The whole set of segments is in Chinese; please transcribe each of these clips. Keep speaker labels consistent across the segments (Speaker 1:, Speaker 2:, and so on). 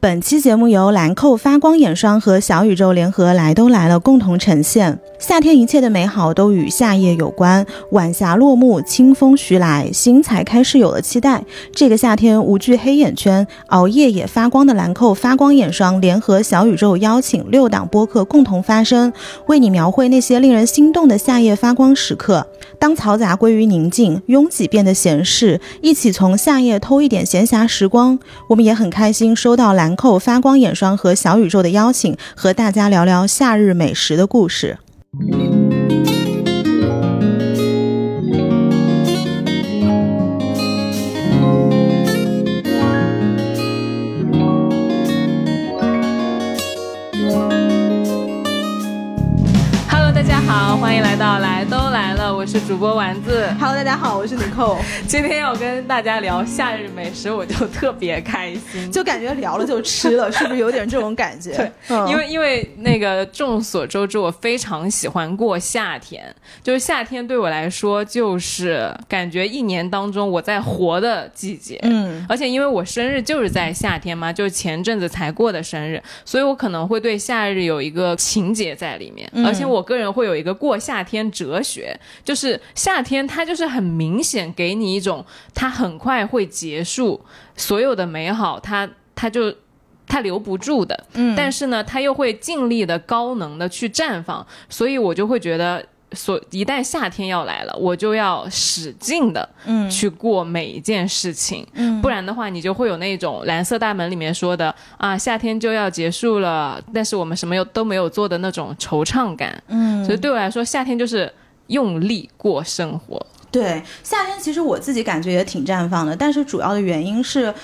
Speaker 1: 本期节目由兰蔻发光眼霜和小宇宙联合来都来了共同呈现。夏天一切的美好都与夏夜有关，晚霞落幕，清风徐来，心才开始有了期待。这个夏天无惧黑眼圈，熬夜也发光的兰蔻发光眼霜联合小宇宙邀请六档播客共同发声，为你描绘那些令人心动的夏夜发光时刻。当嘈杂归于宁静，拥挤变得闲适，一起从夏夜偷一点闲暇时光。我们也很开心收到兰兰蔻发光眼霜和小宇宙的邀请，和大家聊聊夏日美食的故事。
Speaker 2: 欢迎来到来都来了，我是主播丸子。
Speaker 1: Hello，大家好，我是李扣。
Speaker 2: 今天要跟大家聊夏日美食，我就特别开心。
Speaker 1: 就感觉聊了就吃了，是不是有点这种感觉？
Speaker 2: 对，
Speaker 1: 嗯
Speaker 2: 因为因为那个众所周知，我非常喜欢过夏天，就是夏天对我来说，就是感觉一年当中我在活的季节。
Speaker 1: 嗯，
Speaker 2: 而且因为我生日就是在夏天嘛，就是前阵子才过的生日，所以我可能会对夏日有一个情节在里面。
Speaker 1: 嗯
Speaker 2: 而且我个人会有一个过夏天哲学，就是夏天它就是很明显给你一种它很快会结束，所有的美好它它就。它留不住的，嗯，但是呢，它又会尽力的高能的去绽放，所以我就会觉得，所一旦夏天要来了，我就要使劲的，嗯，去过每一件事情，嗯，不然的话，你就会有那种蓝色大门里面说的啊，夏天就要结束了，但是我们什么又都没有做的那种惆怅感，嗯，所以对我来说，夏天就是用力过生活，
Speaker 1: 对，夏天其实我自己感觉也挺绽放的，但是主要的原因是。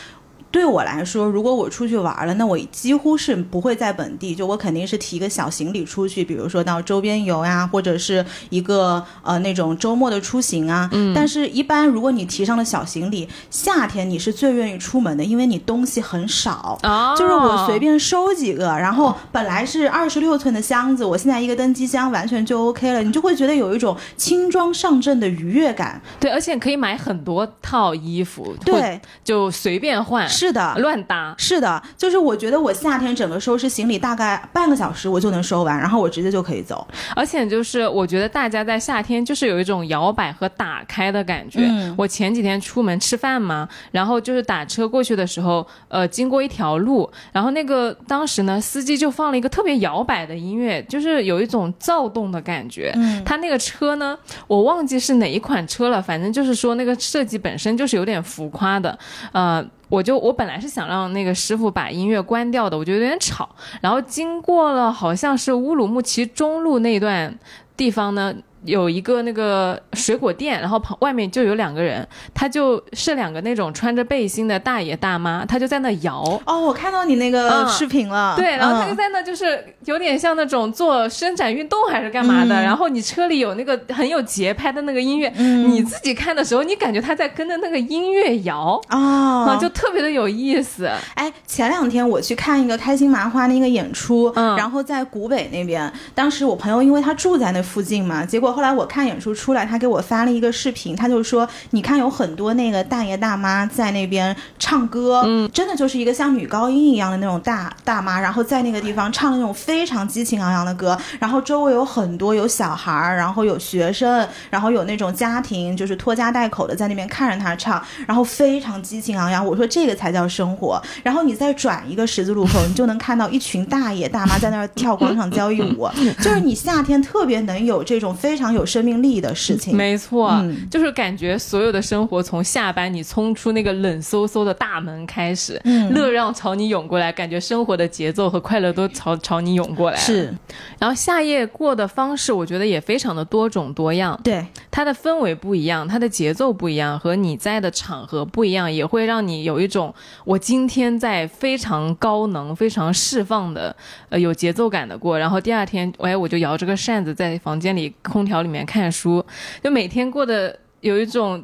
Speaker 1: 对我来说，如果我出去玩了，那我几乎是不会在本地，就我肯定是提一个小行李出去，比如说到周边游呀，或者是一个呃那种周末的出行啊。嗯。但是，一般如果你提上了小行李，夏天你是最愿意出门的，因为你东西很少。
Speaker 2: 哦
Speaker 1: 就是我随便收几个，然后本来是二十六寸的箱子，我现在一个登机箱完全就 OK 了，你就会觉得有一种轻装上阵的愉悦感。
Speaker 2: 对，而且可以买很多套衣服，
Speaker 1: 对，
Speaker 2: 就随便换，
Speaker 1: 是的，
Speaker 2: 乱搭。
Speaker 1: 是的，就是我觉得我夏天整个收拾行李大概半个小时我就能收完，然后我直接就可以走。
Speaker 2: 而且就是我觉得大家在夏天就是有一种摇摆和打开的感觉。
Speaker 1: 嗯
Speaker 2: 我前几天出门吃饭嘛，然后就是打车过去的时候，呃，经过一条路，然后那个当时呢，司机就放了一个特别摇摆的音乐，就是有一种躁动的感觉。
Speaker 1: 嗯
Speaker 2: 他那个车呢，我忘记是哪一款车了，反正就是说那个设计本身就是有点浮夸的，呃。我就我本来是想让那个师傅把音乐关掉的，我觉得有点吵。然后经过了好像是乌鲁木齐中路那段地方呢，有一个那个水果店，然后旁外面就有两个人，他就是两个那种穿着背心的大爷大妈，他就在那摇。
Speaker 1: 哦，我看到你那个
Speaker 2: 嗯
Speaker 1: 视频了。
Speaker 2: 对，然后他就
Speaker 1: 嗯
Speaker 2: 在那，就是有点像那种做伸展运动还是干嘛的。
Speaker 1: 嗯
Speaker 2: 然后你车里有那个很有节拍的那个音乐，
Speaker 1: 嗯
Speaker 2: 你自己看的时候，你感觉他在跟着那个音乐摇，
Speaker 1: 哦
Speaker 2: 啊，就特别的有意思。
Speaker 1: 哎，前两天我去看一个开心麻花的一个演出，
Speaker 2: 嗯
Speaker 1: 然后在古北那边，当时我朋友因为他住在那附近嘛，结果后来我看演出出来，他给我发了一个视频，他就说，你看有很多那个大爷大妈在那边唱歌，嗯，真的就是一个像女高音一样的那种大大妈，然后在那个地方唱那种非常激情昂扬的歌，然后周围有很多有小孩儿，然后有学生，然后有那种家庭就是拖家带口的在那边看着他唱，然后非常激情昂扬。我说这个才叫生活。然后你再转一个十字路口，你就能看到一群大爷大妈在那儿跳广场交谊舞，就是你夏天特别能有这种非常有生命力的事情。
Speaker 2: 没错，
Speaker 1: 嗯
Speaker 2: 就是感觉所有的生活从下班你冲出那个冷飕飕的大门开始，
Speaker 1: 嗯
Speaker 2: 乐让朝你涌过来，感觉生活的节奏和快乐都朝朝你涌过来。
Speaker 1: 是，
Speaker 2: 然后夏夜过的方式，我觉得也非常的多种多样。
Speaker 1: 对，
Speaker 2: 它的氛围不一样，它的节奏不一样，和你在的场合不一样，也会让你有一种我今天在非常高能、非常释放的，呃，有节奏感的过。然后第二天，哎，我就摇着个扇子在房间里空调里面看书，就每天过得有一种。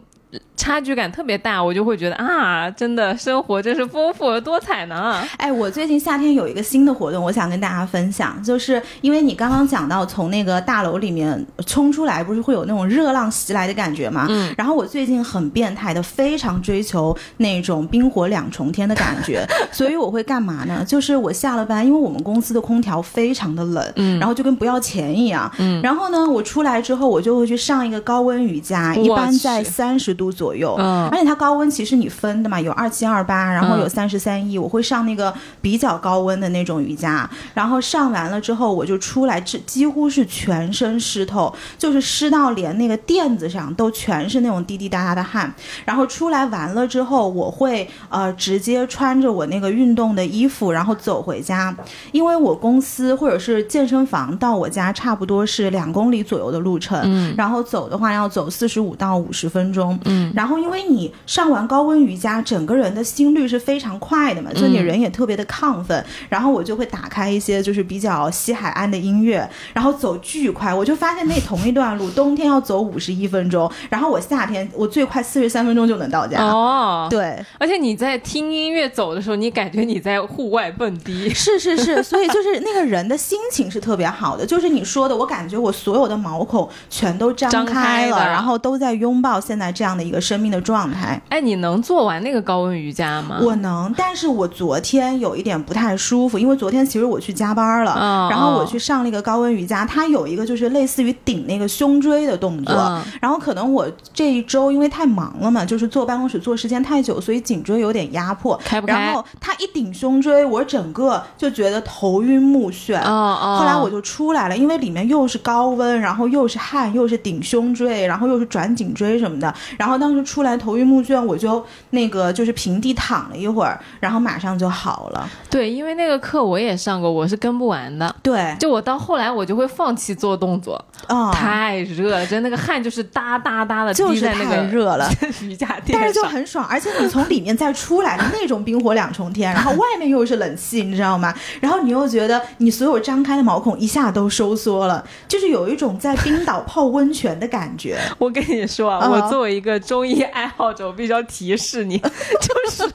Speaker 2: 差距感特别大，我就会觉得啊，真的生活真是丰富而多彩呢。
Speaker 1: 哎，我最近夏天有一个新的活动，我想跟大家分享，就是因为你刚刚讲到从那个大楼里面冲出来，不是会有那种热浪袭来的感觉吗？嗯。然后我最近很变态的，非常追求那种冰火两重天的感觉，所以我会干嘛呢？就是我下了班，因为我们公司的空调非常的冷，嗯，然后就跟不要钱一样，嗯。然后呢，我出来之后，我就会去上一个高温瑜伽，一般在三十度左右，嗯。而且它高温其实你分的嘛，有二七二八，然后有三十三一，我会上那个比较高温的那种瑜伽，然后上完了之后，我就出来，这几乎是全身湿透，就是湿到连那个垫子上都全是那种滴滴答答的汗。然后出来完了之后，我会呃直接穿着我那个运动的衣服，然后走回家，因为我公司或者是健身房到我家差不多是两公里左右的路程，嗯，然后走的话要走四十五到五十分钟，嗯，然后因为你上完高温瑜伽，整个人的心率是非常快的嘛，就你人也特别的亢奋，然后我就会打开一些就是比较西海岸的音乐，然后走巨快，我就发现那同一段路 冬天要走五十一分钟，然后我夏天我最快四十三分钟就能到家。哦，对，
Speaker 2: 而且你在听音乐走的时候，你感觉你在户外蹦迪。
Speaker 1: 是是是，所以就是那个人的心情是特别好的，就是你说的，我感觉我所有的毛孔全都张开了，然后都在拥抱现在这样的一个生命的状态。
Speaker 2: 哎，你能做完那个高温瑜伽吗？
Speaker 1: 我能，但是我昨天有一点不太舒服，因为昨天其实我去加班了，然后我去上了一个高温瑜伽，它有一个就是类似于顶那个胸椎的动作，然后可能我这一周因为太忙了嘛，就是坐办公室坐时间太久，所以颈椎有点压迫，
Speaker 2: 开不开？
Speaker 1: 然后它一顶胸椎，我整个就觉得头晕目眩，后来我就出来了，因为里面又是高温，然后又是汗，又是顶胸椎，然后又是转颈椎什么的，然后当时出来头晕目眩，我就那个就是平地躺了一会儿，然后马上就好了。
Speaker 2: 对，因为那个课我也上过，我是跟不完的。
Speaker 1: 对，
Speaker 2: 就我到后来我就会放弃做动作，哦，太热了，真那个汗就是哒哒哒的滴在那个
Speaker 1: 热了
Speaker 2: 瑜伽垫
Speaker 1: 但是就很爽，而且你从里面再出来的那种冰火两重天，然后外面又是冷气，你知道吗？然后你又觉得你所有张开的毛孔一下都收缩了，就是有一种在冰岛泡温泉的感觉。
Speaker 2: 我跟你说啊，我作为一个中医爱好者，我必须要提示你，就是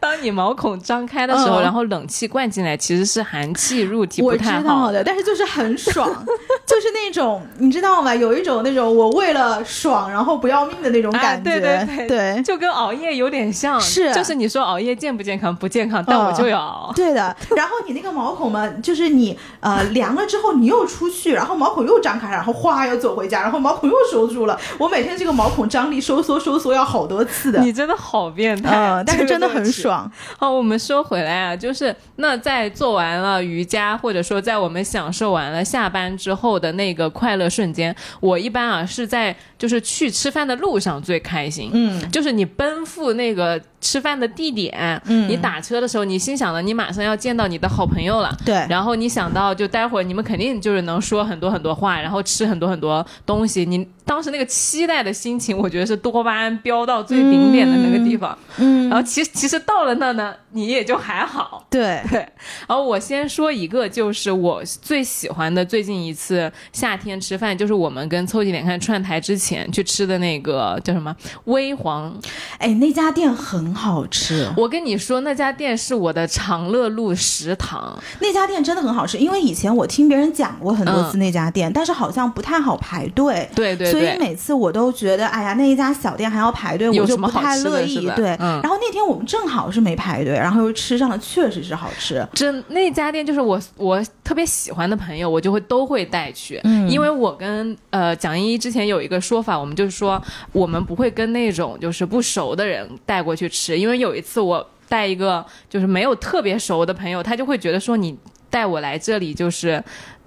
Speaker 2: 当你毛孔张开的时候，然后冷气灌进来，其实是寒气入体不太好
Speaker 1: 的，但是就是很爽，就是那种你知道吗？有一种那种我为了爽然后不要命的那种感
Speaker 2: 觉，对对对，就跟熬夜有点像，
Speaker 1: 是
Speaker 2: 就是你说熬夜健不健康？不健康，但我就要熬。
Speaker 1: 对的，然后你那个毛孔嘛，就是你呃凉了之后，你又出去，然后毛孔又张开，然后哗又走回家，然后毛孔又收住了。我每天这个毛孔张力收缩收缩要好多次的。
Speaker 2: 你真的好变态，
Speaker 1: 但是真的很爽。
Speaker 2: 好，我们说回来啊，就是那在做完了瑜伽，或者说在我们享受完了下班之后的那个快乐瞬间，我一般啊是在就是去吃饭的路上最开心。嗯，就是你奔赴那个。吃饭的地点，嗯，你打车的时候，你心想的，你马上要见到你的好朋友了，
Speaker 1: 对，
Speaker 2: 然后你想到，就待会儿你们肯定就是能说很多很多话，然后吃很多很多东西，你。当时那个期待的心情，我觉得是多巴胺飙到最顶点的那个地方。嗯，然后其实其实到了那呢，你也就还好。
Speaker 1: 对
Speaker 2: 对。然后我先说一个，就是我最喜欢的最近一次夏天吃饭，就是我们跟凑近点看串台之前去吃的那个叫什么微黄。
Speaker 1: 哎，那家店很好吃。
Speaker 2: 我跟你说，那家店是我的长乐路食堂。
Speaker 1: 那家店真的很好吃，因为以前我听别人讲过很多次那家店，但是好像不太好排队。
Speaker 2: 对对。
Speaker 1: 所以每次我都觉得，哎呀，那一家小店还要排队，我就不太乐意。对，然后那天我们正好是没排队，然后又吃上了，确实是好吃。
Speaker 2: 真那家店就是我我特别喜欢的朋友，我就会都会带去，因为我跟呃蒋依依之前有一个说法，我们就是说我们不会跟那种就是不熟的人带过去吃，因为有一次我带一个就是没有特别熟的朋友，他就会觉得说你带我来这里就是。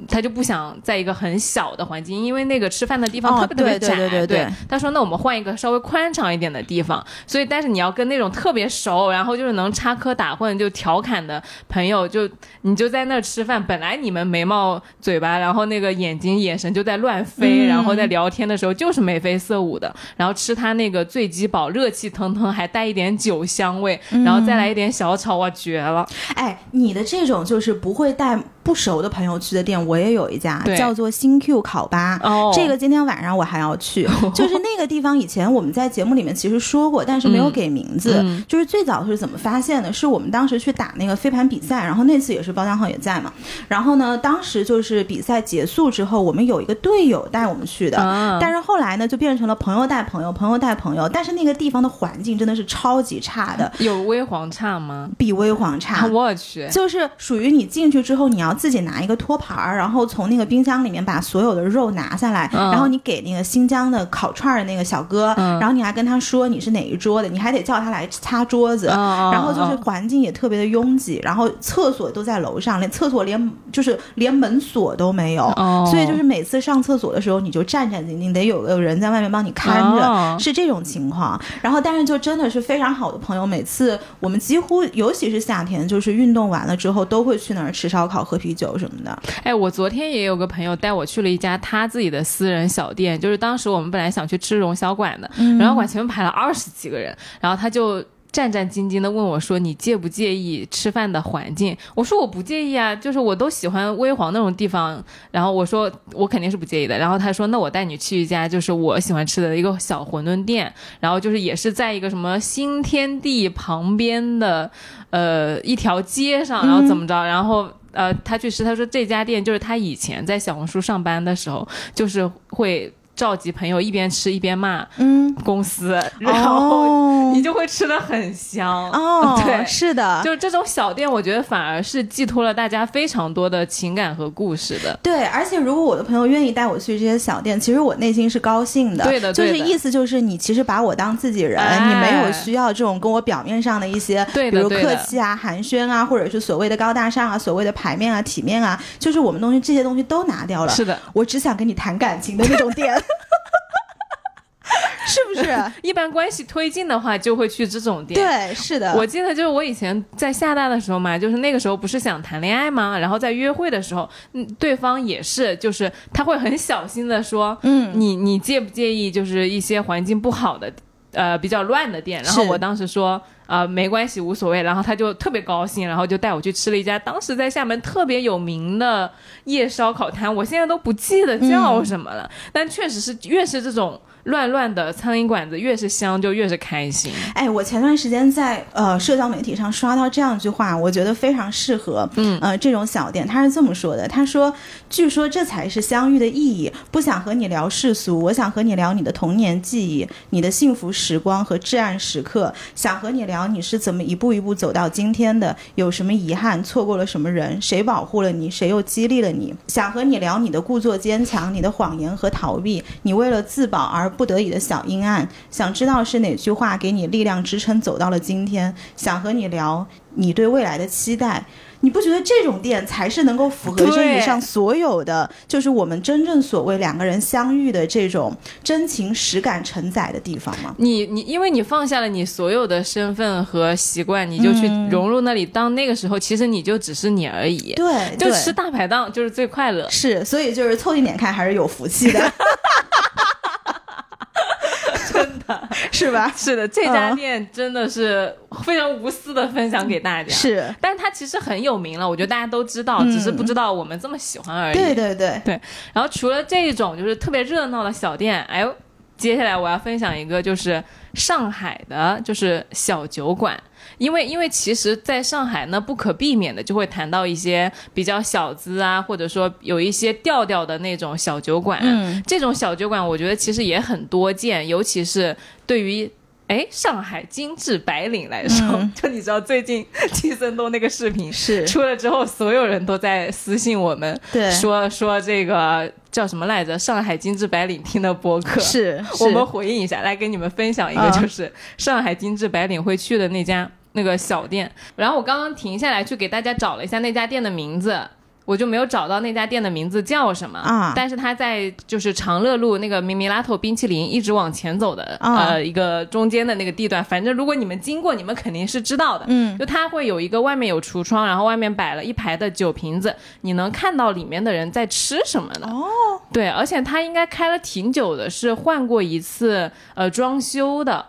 Speaker 2: 他就不想在一个很小的环境，因为那个吃饭的地方特别特别窄。
Speaker 1: 对对对。
Speaker 2: 他说：“那我们换一个稍微宽敞一点的地方。”所以，但是你要跟那种特别熟，然后就是能插科打诨、就调侃的朋友，就你就在那儿吃饭。本来你们眉毛、嘴巴，然后那个眼睛、眼神就在乱飞，然后在聊天的时候就是眉飞色舞的。然后吃他那个醉鸡煲，热气腾腾，还带一点酒香味，然后再来一点小炒，哇，绝了！
Speaker 1: 哎，你的这种就是不会带。不熟的朋友去的店，我也有一家叫做新 Q 烤吧。
Speaker 2: 哦
Speaker 1: 这个今天晚上我还要去，就是那个地方，以前我们在节目里面其实说过，但是没有给名字。
Speaker 2: 嗯
Speaker 1: 就是最早是怎么发现的？是我们当时去打那个飞盘比赛，然后那次也是包江浩也在嘛。然后呢，当时就是比赛结束之后，我们有一个队友带我们去的，
Speaker 2: 啊
Speaker 1: 但是后来呢，就变成了朋友带朋友，朋友带朋友。但是那个地方的环境真的是超级差的，
Speaker 2: 有微黄差吗？
Speaker 1: 比微黄差。
Speaker 2: 我去，
Speaker 1: 就是属于你进去之后，你要自己拿一个托盘儿，然后从那个冰箱里面把所有的肉拿下来，
Speaker 2: 嗯。
Speaker 1: 然后你给那个新疆的烤串儿的那个小哥，
Speaker 2: 嗯。
Speaker 1: 然后你还跟他说你是哪一桌的，你还得叫他来擦桌子，
Speaker 2: 嗯
Speaker 1: 然后就是
Speaker 2: 嗯
Speaker 1: 环境也特别的拥挤，然后厕所都在楼上，连厕所连就是连门锁都没有，
Speaker 2: 哦。
Speaker 1: 所以就是每次上厕所的时候，你就战战兢兢，得有个人在外面帮你看着，
Speaker 2: 哦。
Speaker 1: 是这种情况。然后，但是就真的是非常好的朋友，每次我们几乎，尤其是夏天，就是运动完了之后，都会去那儿吃烧烤、喝啤酒什么的。
Speaker 2: 哎，我昨天也有个朋友带我去了一家他自己的私人小店，就是当时我们本来想去吃荣小馆的，
Speaker 1: 嗯
Speaker 2: 然后馆前面排了二十几个人，然后他就。战战兢兢的问我说：“你介不介意吃饭的环境？”我说：“我不介意啊，就是我都喜欢微黄那种地方。”然后我说：“我肯定是不介意的。”然后他说：“那我带你去一家就是我喜欢吃的一个小馄饨店，然后就是也是在一个什么新天地旁边的呃一条街上，然后怎么着，然后。”呃，他去吃，他说这家店就是他以前在小红书上班的时候，就是会召集朋友一边吃一边骂
Speaker 1: 嗯，
Speaker 2: 公司，然后
Speaker 1: 哦
Speaker 2: 你就会吃的很香。
Speaker 1: 哦，
Speaker 2: 对
Speaker 1: 是的，
Speaker 2: 就是这种小店，我觉得反而是寄托了大家非常多的情感和故事的。
Speaker 1: 对，而且如果我的朋友愿意带我去这些小店，其实我内心是高兴的。
Speaker 2: 对的
Speaker 1: 就是意思就是你其实把我当自己人，
Speaker 2: 哎
Speaker 1: 你没有需要这种跟我表面上的一些，比如客气啊、寒暄啊，或者是所谓的高大上啊、所谓的排面啊、体面啊，就是我们东西这些东西都拿掉了。
Speaker 2: 是的，
Speaker 1: 我只想跟你谈感情的那种店。是不是？
Speaker 2: 一般关系推进的话，就会去这种店。
Speaker 1: 对，是的。
Speaker 2: 我记得就是我以前在厦大的时候嘛，就是那个时候不是想谈恋爱吗？然后在约会的时候，嗯，对方也是，就是他会很小心的说，
Speaker 1: 嗯，
Speaker 2: 你你介不介意就是一些环境不好的，呃，比较乱的店？然后我当时说。啊、没关系，无所谓。然后他就特别高兴，然后就带我去吃了一家当时在厦门特别有名的夜烧烤摊，我现在都不记得叫什么了，但确实是越是这种乱乱的苍蝇馆子，越是香就越是开心。
Speaker 1: 哎，我前段时间在呃社交媒体上刷到这样一句话，我觉得非常适合，
Speaker 2: 嗯
Speaker 1: 呃这种小店。他是这么说的：他说，据说这才是相遇的意义。不想和你聊世俗，我想和你聊你的童年记忆、你的幸福时光和至暗时刻。想和你聊你是怎么一步一步走到今天的，有什么遗憾，错过了什么人，谁保护了你，谁又激励了你。想和你聊你的故作坚强，你的谎言和逃避，你为了自保而不得已的小阴暗。想知道是哪句话给你力量支撑走到了今天。想和你聊你对未来的期待。你不觉得这种店才是能够符合这以上所有的，就是我们真正所谓两个人相遇的这种真情实感承载的地方吗？
Speaker 2: 你你，因为你放下了你所有的身份和习惯，你就去融入那里。当那个时候，其实你就只是你而已。
Speaker 1: 对，对
Speaker 2: 就吃大排档就是最快乐。
Speaker 1: 是，所以就是凑近点看还是有福气的，真的是吧？
Speaker 2: 是的，这家
Speaker 1: 嗯
Speaker 2: 店真的是非常无私的分享给大家。，
Speaker 1: 是，
Speaker 2: 但是它其实很有名了，我觉得大家都知道，
Speaker 1: 嗯
Speaker 2: 只是不知道我们这么喜欢而已。
Speaker 1: 对对对，
Speaker 2: 然后除了这种就是特别热闹的小店，哎呦，接下来我要分享一个就是上海的，就是小酒馆。因为因为其实在上海呢，不可避免的就会谈到一些比较小资啊，或者说有一些调调的那种小酒馆。
Speaker 1: 嗯，
Speaker 2: 这种小酒馆，我觉得其实也很多见，尤其是对于。哎，上海精致白领来说，
Speaker 1: 嗯
Speaker 2: 就你知道最近 季森东那个视频
Speaker 1: 是，
Speaker 2: 出了之后，所有人都在私信我们，
Speaker 1: 对，
Speaker 2: 说说这个叫什么来着？上海精致白领听的播客，
Speaker 1: 是，
Speaker 2: 我们回应一下，来给你们分享一个，
Speaker 1: 啊
Speaker 2: 就是上海精致白领会去的那家那个小店。然后我刚刚停下来去给大家找了一下那家店的名字。我就没有找到那家店的名字叫什么
Speaker 1: 啊
Speaker 2: 但是它在就是长乐路那个米米拉头冰淇淋一直往前走的、
Speaker 1: 啊
Speaker 2: 呃一个中间的那个地段，反正如果你们经过，你们肯定是知道的。
Speaker 1: 嗯，
Speaker 2: 就它会有一个外面有橱窗，然后外面摆了一排的酒瓶子，你能看到里面的人在吃什么的。
Speaker 1: 哦，
Speaker 2: 对，而且它应该开了挺久的，是换过一次呃装修的。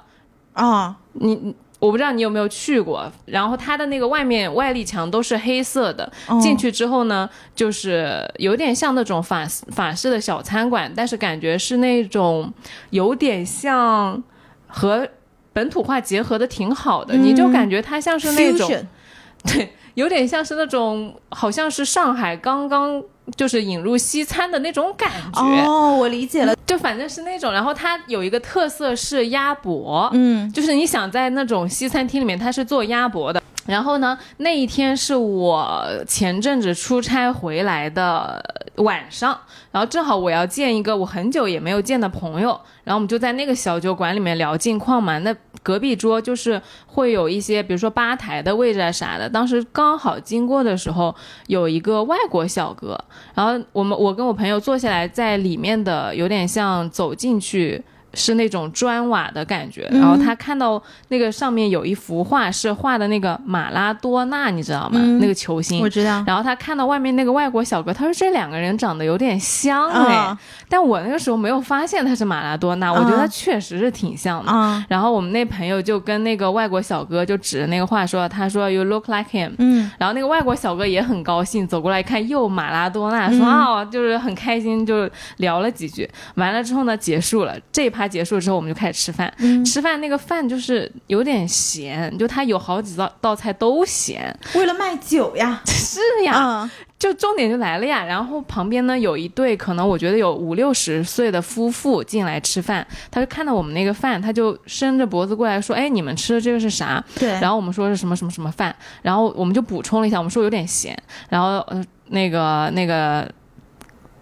Speaker 1: 啊，
Speaker 2: 你你我不知道你有没有去过，然后它的那个外面外立墙都是黑色的，
Speaker 1: 哦。
Speaker 2: 进去之后呢，就是有点像那种法法式的小餐馆，但是感觉是那种有点像和本土化结合的挺好的，
Speaker 1: 嗯。
Speaker 2: 你就感觉它像是那种 对，有点像是那种好像是上海刚刚就是引入西餐的那种感觉，
Speaker 1: 哦，我理解了，
Speaker 2: 就反正是那种，然后它有一个特色是鸭脖，
Speaker 1: 嗯。
Speaker 2: 就是你想在那种西餐厅里面，它是做鸭脖的。然后呢，那一天是我前阵子出差回来的晚上，然后正好我要见一个我很久也没有见的朋友，然后我们就在那个小酒馆里面聊近况嘛。那隔壁桌就是会有一些，比如说吧台的位置啊啥的。当时刚好经过的时候，有一个外国小哥，然后我们我跟我朋友坐下来，在里面的有点像走进去。是那种砖瓦的感觉，然后他看到那个上面有一幅画，是画的那个马拉多纳，你知道吗？那个球星
Speaker 1: 我。知道，
Speaker 2: 然后他看到外面那个外国小哥，他说这两个人长得有点像哎，
Speaker 1: 啊
Speaker 2: 但我那个时候没有发现他是马拉多纳，我觉得他确实是挺像的。
Speaker 1: 啊，
Speaker 2: 然后我们那朋友就跟那个外国小哥就指着那个画说，他说 You look like him。
Speaker 1: 嗯
Speaker 2: 然后那个外国小哥也很高兴，走过来看又马拉多纳，说啊、就是很开心，就聊了几句。完了之后呢，结束了这一趴结束之后，我们就开始吃饭。
Speaker 1: 嗯
Speaker 2: 吃饭那个饭就是有点咸，就它有好几道道菜都咸。
Speaker 1: 为了卖酒呀，
Speaker 2: 是呀，
Speaker 1: 啊，
Speaker 2: 就重点就来了呀。然后旁边呢有一对可能我觉得有五六十岁的夫妇进来吃饭，他就看到我们那个饭，他就伸着脖子过来说：“哎，你们吃的这个是啥？”
Speaker 1: 对，
Speaker 2: 然后我们说是什么什么什么饭，然后我们就补充了一下，我们说有点咸，然后呃那个那个。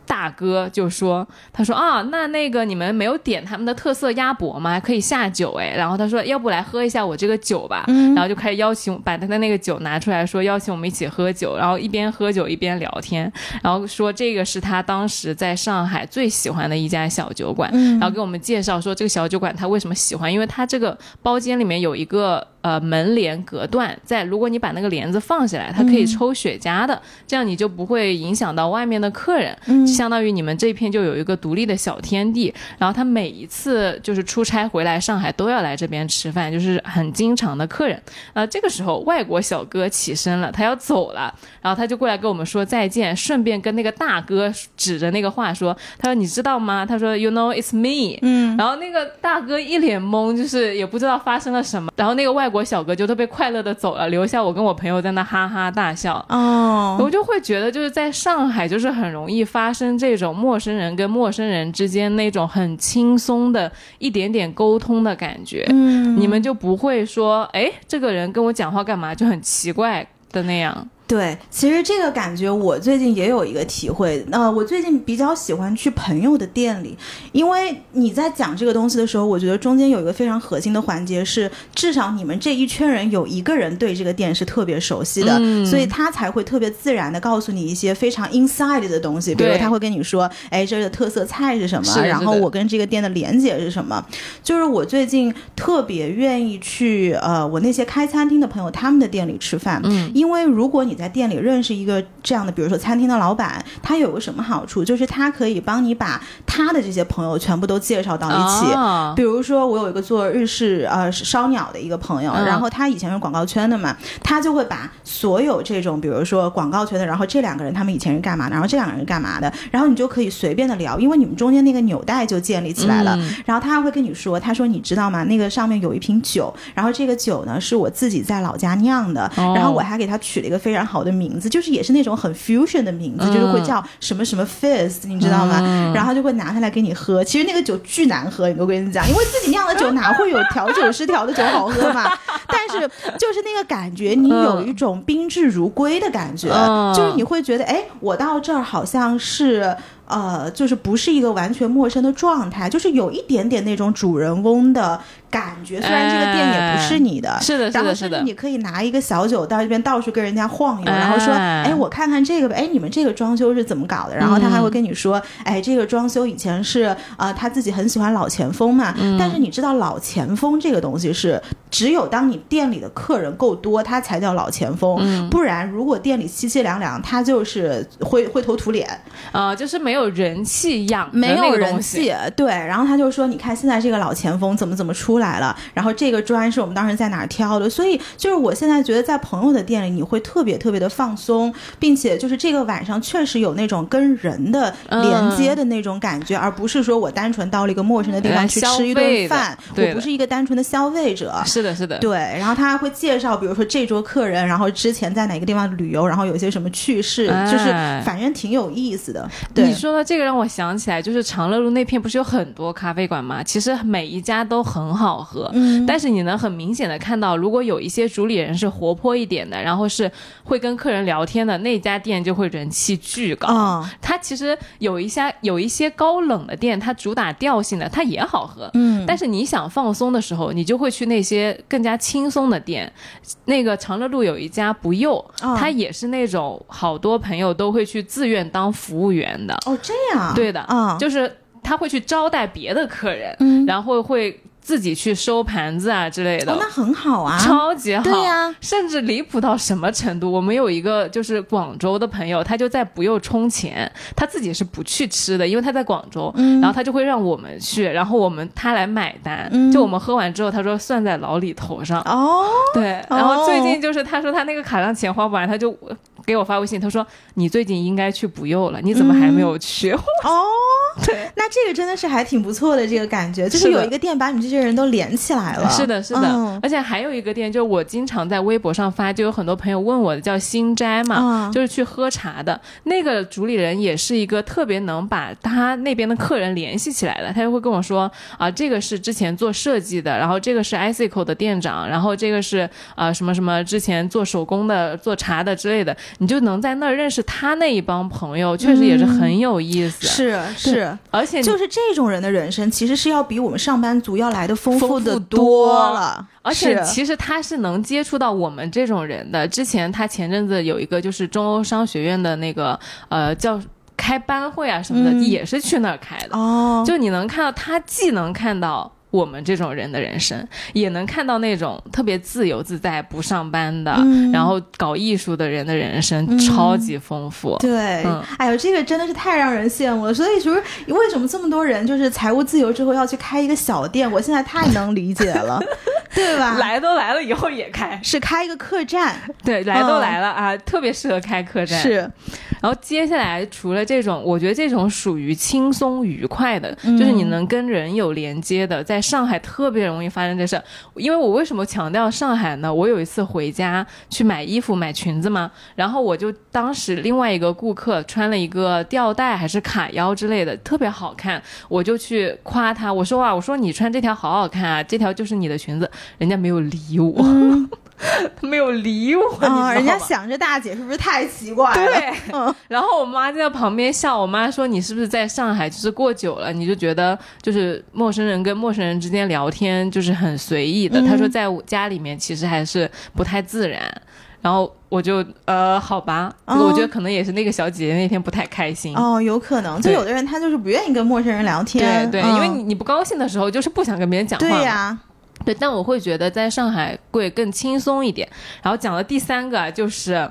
Speaker 2: 大哥就说：“他说啊，那那个你们没有点他们的特色鸭脖吗？可以下酒哎。然后他说，要不来喝一下我这个酒吧。然后就开始邀请把他的那个酒拿出来说，邀请我们一起喝酒。然后一边喝酒一边聊天，然后说这个是他当时在上海最喜欢的一家小酒馆。然后给我们介绍说这个小酒馆他为什么喜欢，因为他这个包间里面有一个呃门帘隔断，在如果你把那个帘子放下来，它可以抽雪茄的，这样你就不会影响到外面的客人，相当于你们这片就有一个独立的小天地。然后他每一次就是出差回来上海都要来这边吃饭，就是很经常的客人。啊，这个时候外国小哥起身了，他要走了，然后他就过来跟我们说再见，顺便跟那个大哥指着那个话说，他说你知道吗？他说 You know it's me。
Speaker 1: 嗯，
Speaker 2: 然后那个大哥一脸懵，就是也不知道发生了什么。然后那个外国小哥就特别快乐的走了，留下我跟我朋友在那哈哈大笑。
Speaker 1: 哦，
Speaker 2: 我就会觉得，就是在上海，就是很容易发生这种陌生人跟陌生人之间那种很轻松的一点点沟通的感觉。
Speaker 1: 嗯，
Speaker 2: 你们就不会说，哎，这个人跟我讲话干嘛，就很奇怪的那样。
Speaker 1: 对，其实这个感觉我最近也有一个体会。呃，我最近比较喜欢去朋友的店里，因为你在讲这个东西的时候，我觉得中间有一个非常核心的环节是，至少你们这一圈人有一个人对这个店是特别熟悉的，
Speaker 2: 嗯
Speaker 1: 所以他才会特别自然的告诉你一些非常 inside 的东西，比如他会跟你说，哎，这儿的特色菜是什么，然后我跟这个店的连接是什么。就是我最近特别愿意去呃，我那些开餐厅的朋友他们的店里吃饭，
Speaker 2: 嗯，
Speaker 1: 因为如果你在店里认识一个这样的，比如说餐厅的老板，他有个什么好处，就是他可以帮你把他的这些朋友全部都介绍到一起。
Speaker 2: 哦
Speaker 1: 比如说，我有一个做日式呃烧鸟的一个朋友，
Speaker 2: 嗯
Speaker 1: 然后他以前是广告圈的嘛，他就会把所有这种，比如说广告圈的，然后这两个人他们以前是干嘛的，然后这两个人是干嘛的，然后你就可以随便的聊，因为你们中间那个纽带就建立起来了。
Speaker 2: 嗯
Speaker 1: 然后他还会跟你说，他说你知道吗？那个上面有一瓶酒，然后这个酒呢是我自己在老家酿的，
Speaker 2: 哦
Speaker 1: 然后我还给他取了一个非常好的名字，就是也是那种很 fusion 的名字，就是会叫什么什么 fizz，你知道吗？然后就会拿下来给你喝。其实那个酒巨难喝，我跟你讲，因为自己酿的酒哪会有调酒师调的酒好喝嘛？但是就是那个感觉，你有一种宾至如归的感觉，就是你会觉得，哎，我到这儿好像是。呃，就是不是一个完全陌生的状态，就是有一点点那种主人翁的感觉。虽然这个店也不是你的，
Speaker 2: 是的，是的，
Speaker 1: 然后甚至
Speaker 2: 是的。
Speaker 1: 你可以拿一个小酒到这边到处跟人家晃悠，然后说，
Speaker 2: 哎
Speaker 1: 哎，我看看这个吧，哎，你们这个装修是怎么搞的？然后他还会跟你说，哎，这个装修以前是呃他自己很喜欢老前锋嘛，但是你知道老前锋这个东西是只有当你店里的客人够多，他才叫老前锋，不然如果店里凄凄凉凉，他就是灰灰头土脸。
Speaker 2: 啊、就是没有人气养
Speaker 1: 没有人气，对。然后他就说：“你看现在这个老前锋怎么怎么出来了，然后这个砖是我们当时在哪儿挑的。”所以就是我现在觉得在朋友的店里，你会特别特别的放松，并且就是这个晚上确实有那种跟人的连接的那种感觉，而不是说我单纯到了一个陌生的地方去吃一顿饭，我不是一个单纯的消费者。
Speaker 2: 是的，是的，
Speaker 1: 对，然后他还会介绍，比如说这桌客人，然后之前在哪个地方旅游，然后有一些什么趣事，就是
Speaker 2: 哎
Speaker 1: 反正挺有意思的。对
Speaker 2: 你，说到这个，让我想起来，就是长乐路那片不是有很多咖啡馆吗？其实每一家都很好喝，
Speaker 1: 嗯，
Speaker 2: 但是你能很明显的看到，如果有一些主理人是活泼一点的，然后是会跟客人聊天的，那家店就会人气巨高。
Speaker 1: 啊、
Speaker 2: 它其实有一些有一些高冷的店，它主打调性的，它也好喝。
Speaker 1: 嗯，
Speaker 2: 但是你想放松的时候，你就会去那些更加轻松的店。那个长乐路有一家不幼，
Speaker 1: 啊
Speaker 2: 它也是那种好多朋友都会去自愿当服务员的。
Speaker 1: 哦，这样，
Speaker 2: 对的，
Speaker 1: 啊，
Speaker 2: 就是他会去招待别的客人，
Speaker 1: 嗯，
Speaker 2: 然后会自己去收盘子啊之类的。
Speaker 1: 哦，那很好啊，
Speaker 2: 超级好，
Speaker 1: 对呀。
Speaker 2: 甚至离谱到什么程度？我们有一个就是广州的朋友，他就在不用充钱，他自己是不去吃的，因为他在广州，
Speaker 1: 嗯。
Speaker 2: 然后他就会让我们去，然后我们他来买单，
Speaker 1: 嗯。
Speaker 2: 就我们喝完之后，他说算在老李头上，
Speaker 1: 哦，
Speaker 2: 对，然后最近就是他说他那个卡上钱花不完，他就给我发微信，他说你最近应该去补釉了，你怎么还没有去？
Speaker 1: 哦，
Speaker 2: 对。
Speaker 1: 那这个真的是还挺不错的，这个感觉，就是有一个店把你们这些人都连起来了。
Speaker 2: 是的，是的，
Speaker 1: 嗯
Speaker 2: 而且还有一个店，就是我经常在微博上发，就有很多朋友问我的，叫新斋嘛，
Speaker 1: 啊
Speaker 2: 就是去喝茶的那个主理人，也是一个特别能把他那边的客人联系起来的。他就会跟我说啊，这个是之前做设计的，然后这个是 ICICO 的店长，然后这个是啊什么什么之前做手工的、做茶的之类的，你就能在那儿认识他那一帮朋友，确实也是很有意思。
Speaker 1: 是是，
Speaker 2: 而且
Speaker 1: 就是这种人的人生，其实是要比我们上班族要来的丰
Speaker 2: 丰富
Speaker 1: 的
Speaker 2: 多
Speaker 1: 了。
Speaker 2: 而且其实他是能接触到我们这种人的。之前他前阵子有一个就是中欧商学院的那个呃叫开班会啊什么的，
Speaker 1: 嗯
Speaker 2: 也是去那儿开的。
Speaker 1: 哦，
Speaker 2: 就你能看到他既能看到。我们这种人的人生，也能看到那种特别自由自在、不上班的，
Speaker 1: 嗯
Speaker 2: 然后搞艺术的人的人生，超级丰富。
Speaker 1: 对，
Speaker 2: 嗯
Speaker 1: 哎呦，这个真的是太让人羡慕了。所以就是为什么这么多人就是财务自由之后要去开一个小店，我现在太能理解了，对吧？
Speaker 2: 来都来了，以后也开。
Speaker 1: 是开一个客栈，
Speaker 2: 对，来都
Speaker 1: 嗯
Speaker 2: 来了、啊，特别适合开客栈。
Speaker 1: 是，
Speaker 2: 然后接下来除了这种，我觉得这种属于轻松愉快的，
Speaker 1: 嗯
Speaker 2: 就是你能跟人有连接的，在上海特别容易发生这事。因为我为什么强调上海呢？我有一次回家去买衣服、买裙子嘛，然后我就当时另外一个顾客穿了一个吊带还是卡腰之类的，特别好看，我就去夸他，我说哇，我说你穿这条好好看啊，这条就是你的裙子，人家没有理我，他没有理我，
Speaker 1: 人家想着大姐是不是太奇怪了？
Speaker 2: 对，
Speaker 1: 嗯
Speaker 2: 然后我妈就在旁边笑，我妈说你是不是在上海就是过久了，你就觉得就是陌生人跟陌生人之间聊天就是很随意的。
Speaker 1: 嗯
Speaker 2: 她说在我家里面其实还是不太自然。然后我就呃，好吧，
Speaker 1: 哦
Speaker 2: 我觉得可能也是那个小姐姐那天不太开心。
Speaker 1: 哦，有可能，就有的人他就是不愿意跟陌生人聊天，
Speaker 2: 对对，
Speaker 1: 嗯
Speaker 2: 因为你你不高兴的时候，就是不想跟别人讲话。
Speaker 1: 对呀、
Speaker 2: 对，但我会觉得在上海会更轻松一点。然后讲的第三个啊就是。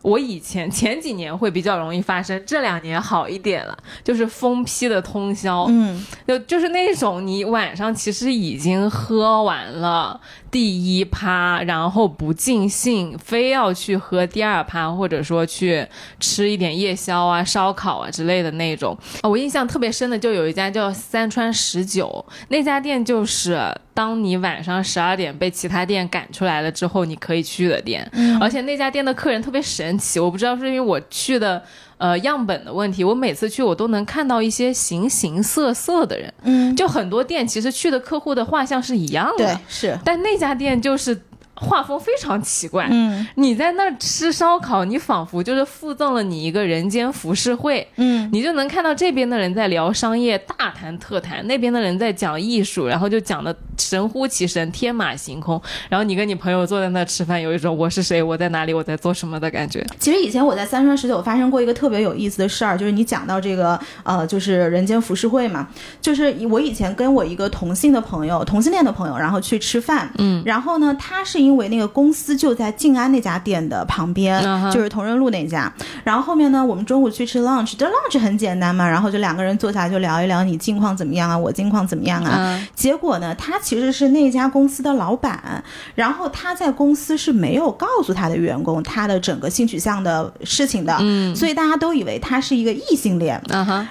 Speaker 2: 我以前前几年会比较容易发生，这两年好一点了，就是疯批的通宵，
Speaker 1: 嗯，
Speaker 2: 就就是那种你晚上其实已经喝完了第一趴，然后不尽兴，非要去喝第二趴，或者说去吃一点夜宵啊、烧烤啊之类的那种。啊，我印象特别深的就有一家叫三川十九，那家店就是当你晚上十二点被其他店赶出来了之后，你可以去的店。而且那家店的客人特别神奇，我不知道是因为我去的呃样本的问题，我每次去我都能看到一些形形色色的人。
Speaker 1: 嗯，
Speaker 2: 就很多店其实去的客户的画像是一样的，
Speaker 1: 对，是，
Speaker 2: 但那家店就是画风非常奇怪。
Speaker 1: 嗯
Speaker 2: 你在那儿吃烧烤，你仿佛就是附赠了你一个人间浮世绘，
Speaker 1: 嗯，
Speaker 2: 你就能看到这边的人在聊商业，大谈特谈；那边的人在讲艺术，然后就讲的神乎其神、天马行空。然后你跟你朋友坐在那吃饭，有一种我是谁、我在哪里、我在做什么的感觉。
Speaker 1: 其实以前我在三川十九发生过一个特别有意思的事儿，就是你讲到这个呃，就是人间浮世绘嘛，就是我以前跟我一个同性的朋友、同性恋的朋友，然后去吃饭，嗯，然后呢，他是因为那个公司就在静安那家店的旁边，就是同仁路那家。然后后面呢，我们中午去吃 lunch，这 lunch 很简单嘛，然后就两个人坐下来就聊一聊你近况怎么样啊，我近况怎么样啊。
Speaker 2: 嗯
Speaker 1: 结果呢，他其实是那家公司的老板，然后他在公司是没有告诉他的员工他的整个性取向的事情的，
Speaker 2: 嗯
Speaker 1: 所以大家都以为他是一个异性恋。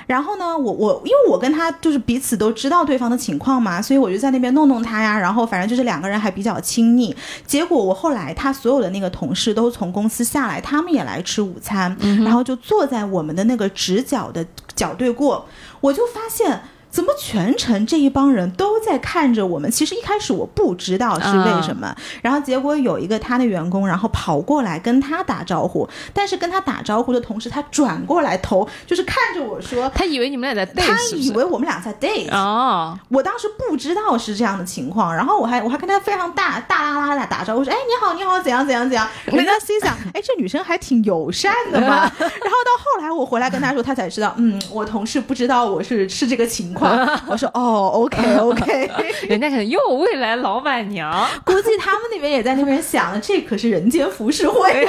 Speaker 1: 然后呢，我我因为我跟他就是彼此都知道对方的情况嘛，所以我就在那边弄弄他呀，然后反正就是两个人还比较亲密。结果我后来他所有的那个同事都从公司下来，他们也来吃午餐，然后就坐在我们的那个直角的角对过，我就发现。怎么全程这一帮人都在看着我们？其实一开始我不知道是为什么，然后结果有一个他的员工，然后跑过来跟他打招呼，但是跟他打招呼的同时，他转过来头就是看着我说，
Speaker 2: 他以为你们俩在 date，
Speaker 1: 他以为我们俩在 date，、
Speaker 2: 哦，
Speaker 1: 我当时不知道是这样的情况，然后我还我还跟他非常大大啦啦的打招呼说，哎你好你好怎样怎样怎样，人家心想，哎这女生还挺友善的嘛，然后到后来我回来跟他说，他才知道，嗯我同事不知道我是是这个情况，我说哦 OK OK，
Speaker 2: 人家可能又未来老板娘，
Speaker 1: 估计他们那边也在那边想，这可是人间浮世绘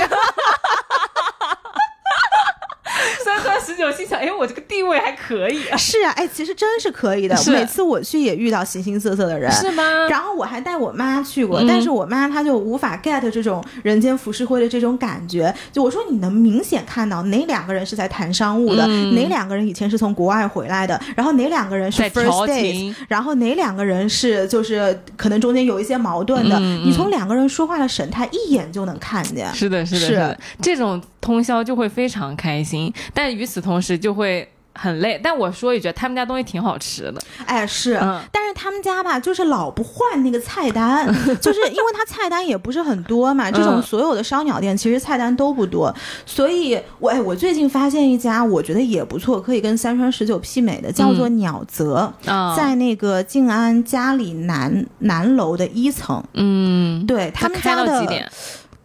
Speaker 1: 啊。
Speaker 2: 三三十九心想，哎，我这个地位还可以啊，
Speaker 1: 是啊，哎，其实真是可以的。每次我去也遇到形形色色的人，
Speaker 2: 是吗？
Speaker 1: 然后我还带我妈去过，
Speaker 2: 嗯
Speaker 1: 但是我妈她就无法 get 这种人间浮世绘的这种感觉。就我说你能明显看到哪两个人是在谈商务的，
Speaker 2: 嗯
Speaker 1: 哪两个人以前是从国外回来的，然后哪两个人是 first date，然后哪两个人是就是可能中间有一些矛盾的，
Speaker 2: 嗯
Speaker 1: 你从两个人说话的神态一眼就能看见。
Speaker 2: 是的，是的，
Speaker 1: 是
Speaker 2: 是的，这种通宵就会非常开心，但与此同时就会很累。但我说一句，他们家东西挺好吃的，
Speaker 1: 哎，是，
Speaker 2: 嗯。
Speaker 1: 但是他们家吧，就是老不换那个菜单，就是因为他菜单也不是很多嘛，这种
Speaker 2: 嗯
Speaker 1: 所有的烧鸟店其实菜单都不多，所以我哎，我最近发现一家我觉得也不错，可以跟三川十九媲美的，叫做鸟泽，
Speaker 2: 啊，
Speaker 1: 在那个静安嘉里南南楼的一层，
Speaker 2: 嗯，
Speaker 1: 对他们家的
Speaker 2: 几点？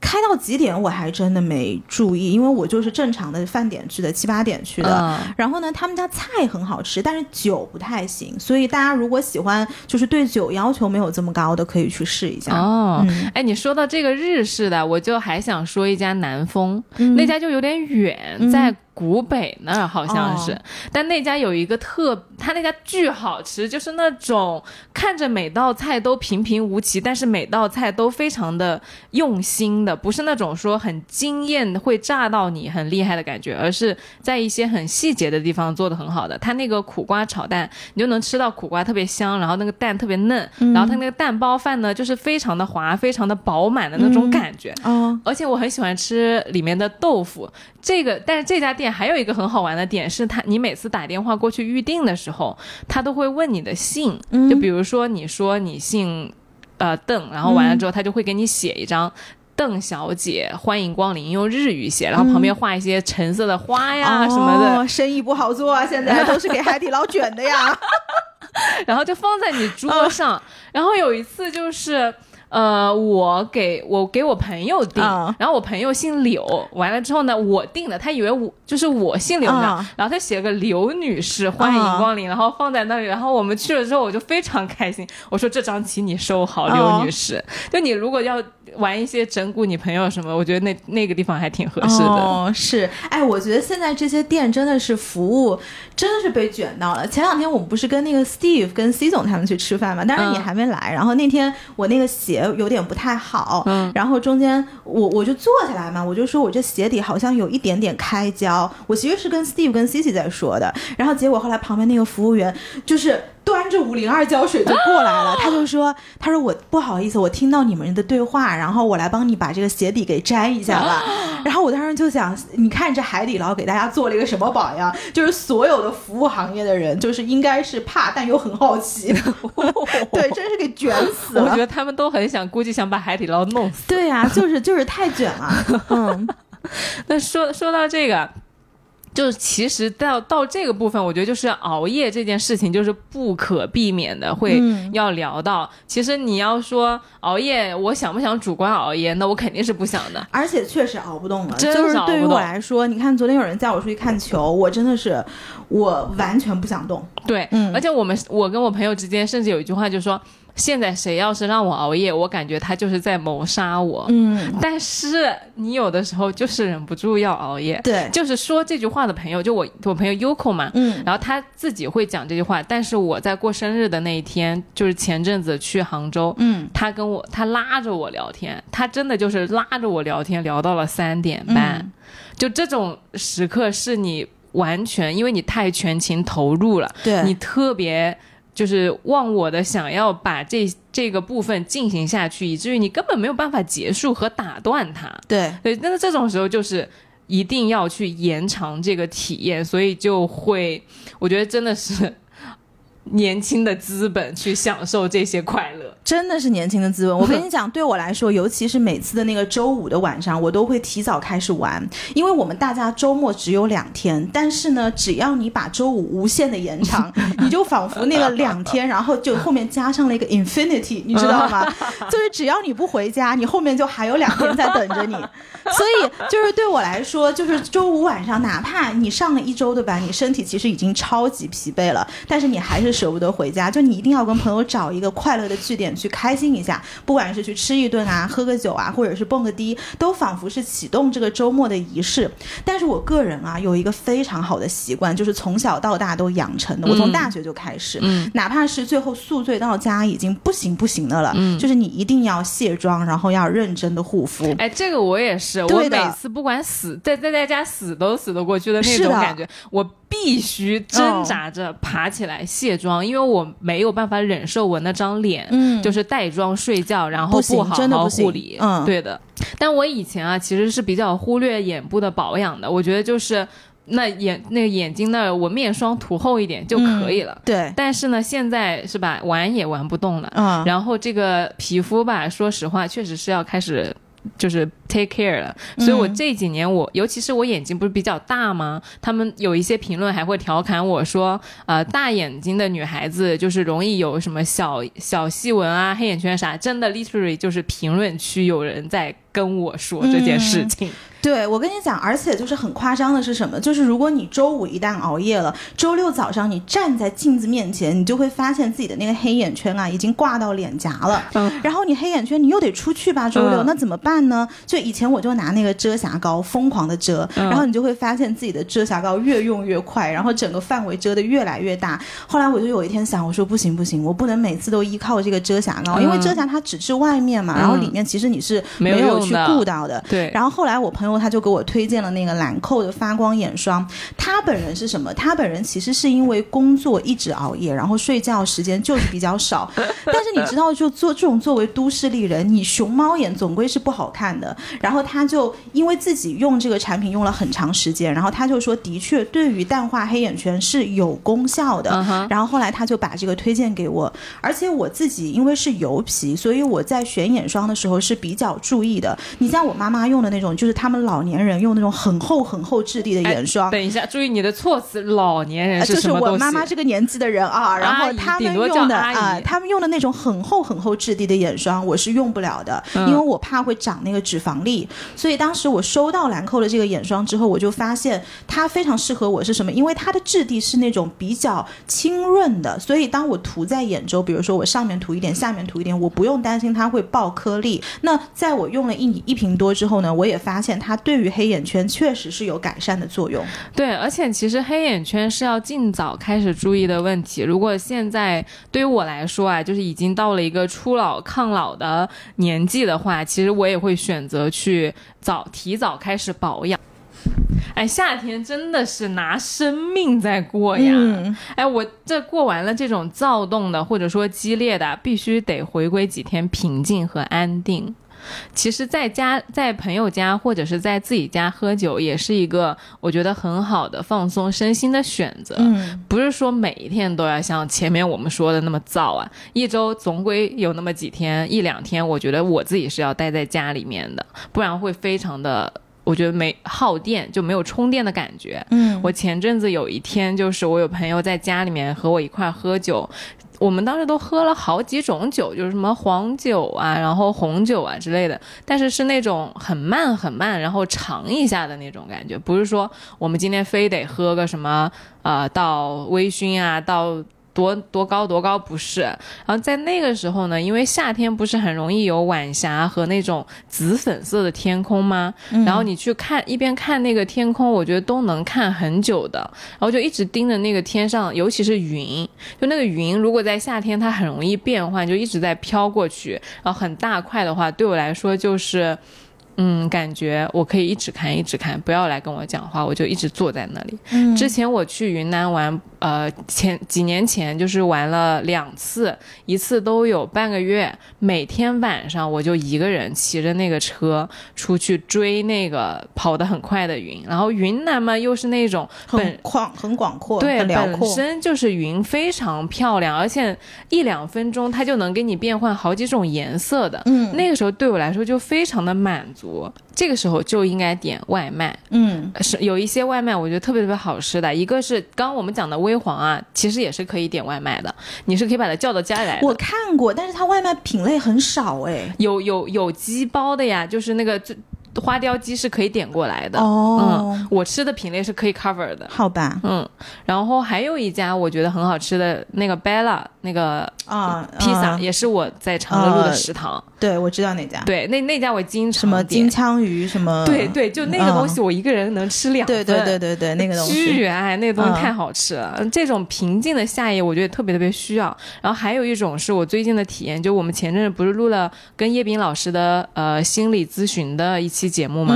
Speaker 1: 开到几点我还真的没注意，因为我就是正常的饭点去的，七八点去的。
Speaker 2: 嗯
Speaker 1: 然后呢，他们家菜很好吃，但是酒不太行，所以大家如果喜欢就是对酒要求没有这么高的，可以去试一下。
Speaker 2: 哦，
Speaker 1: 嗯
Speaker 2: 哎，你说到这个日式的，我就还想说一家南风，
Speaker 1: 嗯
Speaker 2: 那家就有点远，
Speaker 1: 嗯
Speaker 2: 在古北那儿好像是，
Speaker 1: 哦
Speaker 2: 但那家有一个特，他那家巨好吃，就是那种看着每道菜都平平无奇，但是每道菜都非常的用心的，不是那种说很惊艳会炸到你很厉害的感觉，而是在一些很细节的地方做的很好的。他那个苦瓜炒蛋，你就能吃到苦瓜特别香，然后那个蛋特别嫩，然后他那个蛋包饭呢，就是非常的滑，非常的饱满的那种感觉。
Speaker 1: 哦，
Speaker 2: 而且我很喜欢吃里面的豆腐。这个，但是这家店还有一个很好玩的点是，他你每次打电话过去预定的时候，他都会问你的姓，
Speaker 1: 嗯
Speaker 2: 就比如说你说你姓呃邓，然后完了之后，他就会给你写一张。邓小姐，欢迎光临，用日语写，然后旁边画一些橙色的花呀、什么的，
Speaker 1: 哦，生意不好做啊，现在 都是给海底捞卷的呀。
Speaker 2: 然后就放在你桌上。然后有一次就是。呃，我给我给我朋友订，
Speaker 1: 嗯
Speaker 2: 然后我朋友姓柳，完了之后呢，我订的，他以为我就是我姓柳呢，
Speaker 1: 嗯
Speaker 2: 然后他写了个刘女士欢迎光临，然后放在那里，然后我们去了之后，我就非常开心，我说这张请你收好，
Speaker 1: 嗯
Speaker 2: 刘女士。就你如果要玩一些整蛊你朋友什么，我觉得那那个地方还挺合适的。
Speaker 1: 哦，是，哎，我觉得现在这些店真的是服务，真的是被卷到了。前两天我们不是跟那个 Steve 跟 C 总他们去吃饭嘛，但是你
Speaker 2: 嗯
Speaker 1: 还没来。然后那天我那个鞋有点不太好，
Speaker 2: 嗯
Speaker 1: 然后中间我我就坐下来嘛，我就说我这鞋底好像有一点点开胶。我其实是跟 Steve 跟 Cici 在说的，然后结果后来旁边那个服务员就是。端着五零二胶水就过来了，他就说：“他说我不好意思，我听到你们的对话，然后我来帮你把这个鞋底给摘一下吧。”然后我当时就想，你看这海底捞给大家做了一个什么榜样？就是所有的服务行业的人，就是应该是怕但又很好奇，对，真是给卷死了。
Speaker 2: 我觉得他们都很想，估计想把海底捞弄死。
Speaker 1: 对呀、就是就是太卷了，嗯
Speaker 2: 那说说到这个。就是其实到到这个部分，我觉得就是熬夜这件事情，就是不可避免的会
Speaker 1: 嗯
Speaker 2: 要聊到。其实你要说熬夜，我想不想主观熬夜？那我肯定是不想的。
Speaker 1: 而且确实熬不动了。
Speaker 2: 真
Speaker 1: 就是是对于我来说，你看昨天有人叫我出去看球，我真的是我完全不想动。
Speaker 2: 对，
Speaker 1: 嗯
Speaker 2: 而且我们我跟我朋友之间，甚至有一句话就是说，现在谁要是让我熬夜，我感觉他就是在谋杀我。
Speaker 1: 嗯，
Speaker 2: 但是你有的时候就是忍不住要熬夜。
Speaker 1: 对，
Speaker 2: 就是说这句话的朋友，就我我朋友 Yuko 嘛，
Speaker 1: 嗯
Speaker 2: 然后他自己会讲这句话，但是我在过生日的那一天，就是前阵子去杭州，
Speaker 1: 嗯
Speaker 2: 他跟我他拉着我聊天，他真的就是拉着我聊天，聊到了三点半，
Speaker 1: 嗯
Speaker 2: 就这种时刻是你完全因为你太全情投入了，
Speaker 1: 对，
Speaker 2: 你特别。就是忘我的想要把这这个部分进行下去，以至于你根本没有办法结束和打断它。
Speaker 1: 对。
Speaker 2: 对，但是这种时候就是一定要去延长这个体验，所以就会，我觉得真的是年轻的资本去享受这些快乐。
Speaker 1: 真的是年轻的资本。我跟你 讲，对我来说，尤其是每次的那个周五的晚上，我都会提早开始玩，因为我们大家周末只有两天，但是呢，只要你把周五无限的延长，你就仿佛那个两天，然后就后面加上了一个 infinity，你知道吗？就是只要你不回家，你后面就还有两天在等着你。所以就是对我来说，就是周五晚上，哪怕你上了一周的班，你身体其实已经超级疲惫了，但是你还是舍不得回家，就你一定要跟朋友找一个快乐的据点去开心一下，不管是去吃一顿啊，喝个酒啊，或者是蹦个迪，都仿佛是启动这个周末的仪式。但是我个人啊，有一个非常好的习惯，就是从小到大都养成的，我从大学就开始，
Speaker 2: 嗯。
Speaker 1: 哪怕是最后宿醉到家已经不行不行的了，
Speaker 2: 嗯。
Speaker 1: 就是你一定要卸妆，然后要认真的护肤。
Speaker 2: 哎，这个我也是，我每次不管死在在在家死都死得过去的那种感觉，我必须挣扎着爬起来卸妆，因为我没有办法忍受我那张脸。
Speaker 1: 嗯
Speaker 2: 就是带妆睡觉，然后
Speaker 1: 不
Speaker 2: 好好护理。
Speaker 1: 嗯
Speaker 2: 对的。但我以前啊，其实是比较忽略眼部的保养的。我觉得就是那眼那个眼睛那儿，我面霜涂厚一点就可以了。
Speaker 1: 对，
Speaker 2: 但是呢，现在是吧，玩也玩不动了。
Speaker 1: 嗯，
Speaker 2: 然后这个皮肤吧，说实话，确实是要开始。就是 take care 了，所以我
Speaker 1: 嗯
Speaker 2: 这几年我，尤其是我眼睛不是比较大吗？他们有一些评论还会调侃我说，呃，大眼睛的女孩子就是容易有什么小小细纹啊、黑眼圈啥，真的 literally 就是评论区有人在跟我说这件事情。
Speaker 1: 对，我跟你讲，而且就是很夸张的是什么？就是如果你周五一旦熬夜了，周六早上你站在镜子面前，你就会发现自己的那个黑眼圈啊，已经挂到脸颊了。
Speaker 2: 嗯
Speaker 1: 然后你黑眼圈，你又得出去吧，周六、
Speaker 2: 嗯
Speaker 1: 那怎么办呢？就以前我就拿那个遮瑕膏疯狂的遮，
Speaker 2: 嗯
Speaker 1: 然后你就会发现自己的遮瑕膏越用越快，然后整个范围遮的越来越大。后来我就有一天想，我说不行不行，我不能每次都依靠这个遮瑕膏，因为
Speaker 2: 嗯
Speaker 1: 遮瑕它只是外面嘛，然后里面其实你是
Speaker 2: 没有
Speaker 1: 去顾到的。
Speaker 2: 对，
Speaker 1: 然后后来我朋友他就给我推荐了那个兰蔻的发光眼霜。他本人是什么？他本人其实是因为工作一直熬夜，然后睡觉时间就是比较少。但是你知道，就做这种作为都市丽人，你熊猫眼总归是不好看的。然后他就因为自己用这个产品用了很长时间，然后他就说，的确对于淡化黑眼圈是有功效的。然后后来他就把这个推荐给我，而且我自己因为是油皮，所以我在选眼霜的时候是比较注意的。你像我妈妈用的那种，就是他们老年人用那种很厚很厚质地的眼霜。
Speaker 2: 等一下，注意你的措辞，老年人
Speaker 1: 呃就是？我妈妈这个年纪的人啊，然后他们用的啊、他们用的那种很厚很厚质地的眼霜，我是用不了的，
Speaker 2: 嗯
Speaker 1: 因为我怕会长那个脂肪粒。所以当时我收到兰蔻的这个眼霜之后，我就发现它非常适合我是什么？因为它的质地是那种比较清润的，所以当我涂在眼周，比如说我上面涂一点，下面涂一点，我不用担心它会爆颗粒。那在我用了一一瓶多之后呢，我也发现它对于黑眼圈确实是有改善的作用。
Speaker 2: 对，而且其实黑眼圈是要尽早开始注意的问题。如果现在对于我来说啊，就是已经到了一个初老抗老的年纪的话，其实我也会选择去早提早开始保养。哎，夏天真的是拿生命在过呀！
Speaker 1: 嗯
Speaker 2: 哎，我这过完了这种躁动的或者说激烈的，必须得回归几天平静和安定。其实，在家、在朋友家或者是在自己家喝酒，也是一个我觉得很好的放松身心的选择。
Speaker 1: 嗯，
Speaker 2: 不是说每一天都要像前面我们说的那么燥啊，一周总归有那么几天、一两天，我觉得我自己是要待在家里面的，不然会非常的，我觉得没耗电，就没有充电的感觉。
Speaker 1: 嗯，
Speaker 2: 我前阵子有一天，就是我有朋友在家里面和我一块喝酒，我们当时都喝了好几种酒，就是什么黄酒啊，然后红酒啊之类的，但是是那种很慢很慢，然后尝一下的那种感觉，不是说我们今天非得喝个什么呃到微醺啊，到多多高多高，不是。然后在那个时候呢，因为夏天不是很容易有晚霞和那种紫粉色的天空吗？然后你去看一边看那个天空，我觉得都能看很久的。然后就一直盯着那个天上，尤其是云，就那个云，如果在夏天它很容易变换，就一直在飘过去，然后很大块的话，对我来说就是。嗯，感觉我可以一直看，一直看，不要来跟我讲话，我就一直坐在那里。
Speaker 1: 嗯，
Speaker 2: 之前我去云南玩，呃，前几年前就是玩了两次，一次都有半个月，每天晚上我就一个人骑着那个车出去追那个跑得很快的云。然后云南嘛，又是那种
Speaker 1: 很广很广阔，
Speaker 2: 对，
Speaker 1: 本
Speaker 2: 身就是云非常漂亮，而且一两分钟它就能给你变换好几种颜色的。
Speaker 1: 嗯，
Speaker 2: 那个时候对我来说就非常的满足。这个时候就应该点外卖，
Speaker 1: 嗯，
Speaker 2: 是有一些外卖我觉得特别特别好吃的，一个是刚刚我们讲的微黄啊，其实也是可以点外卖的，你是可以把它叫到家里来。
Speaker 1: 我看过，但是它外卖品类很少哎，
Speaker 2: 有有有鸡包的呀，就是那个最。花雕鸡是可以点过来的
Speaker 1: 哦，
Speaker 2: 嗯，我吃的品类是可以 cover 的，
Speaker 1: 好吧，
Speaker 2: 嗯，然后还有一家我觉得很好吃的那个 Bella 那个
Speaker 1: 啊
Speaker 2: 披萨，也是我在长乐路的食堂，
Speaker 1: 对我知道那家，
Speaker 2: 对，那那家我经常
Speaker 1: 什么金枪鱼什么，
Speaker 2: 对对，就那个东西我一个人能吃两
Speaker 1: 份，对对对对对，那个东西。
Speaker 2: 巨爱，那个东西太好吃了，这种平静的夏夜我觉得特别特别需要。然后还有一种是我最近的体验，就我们前阵子不是录了跟叶斌老师的呃心理咨询的一期节目嘛。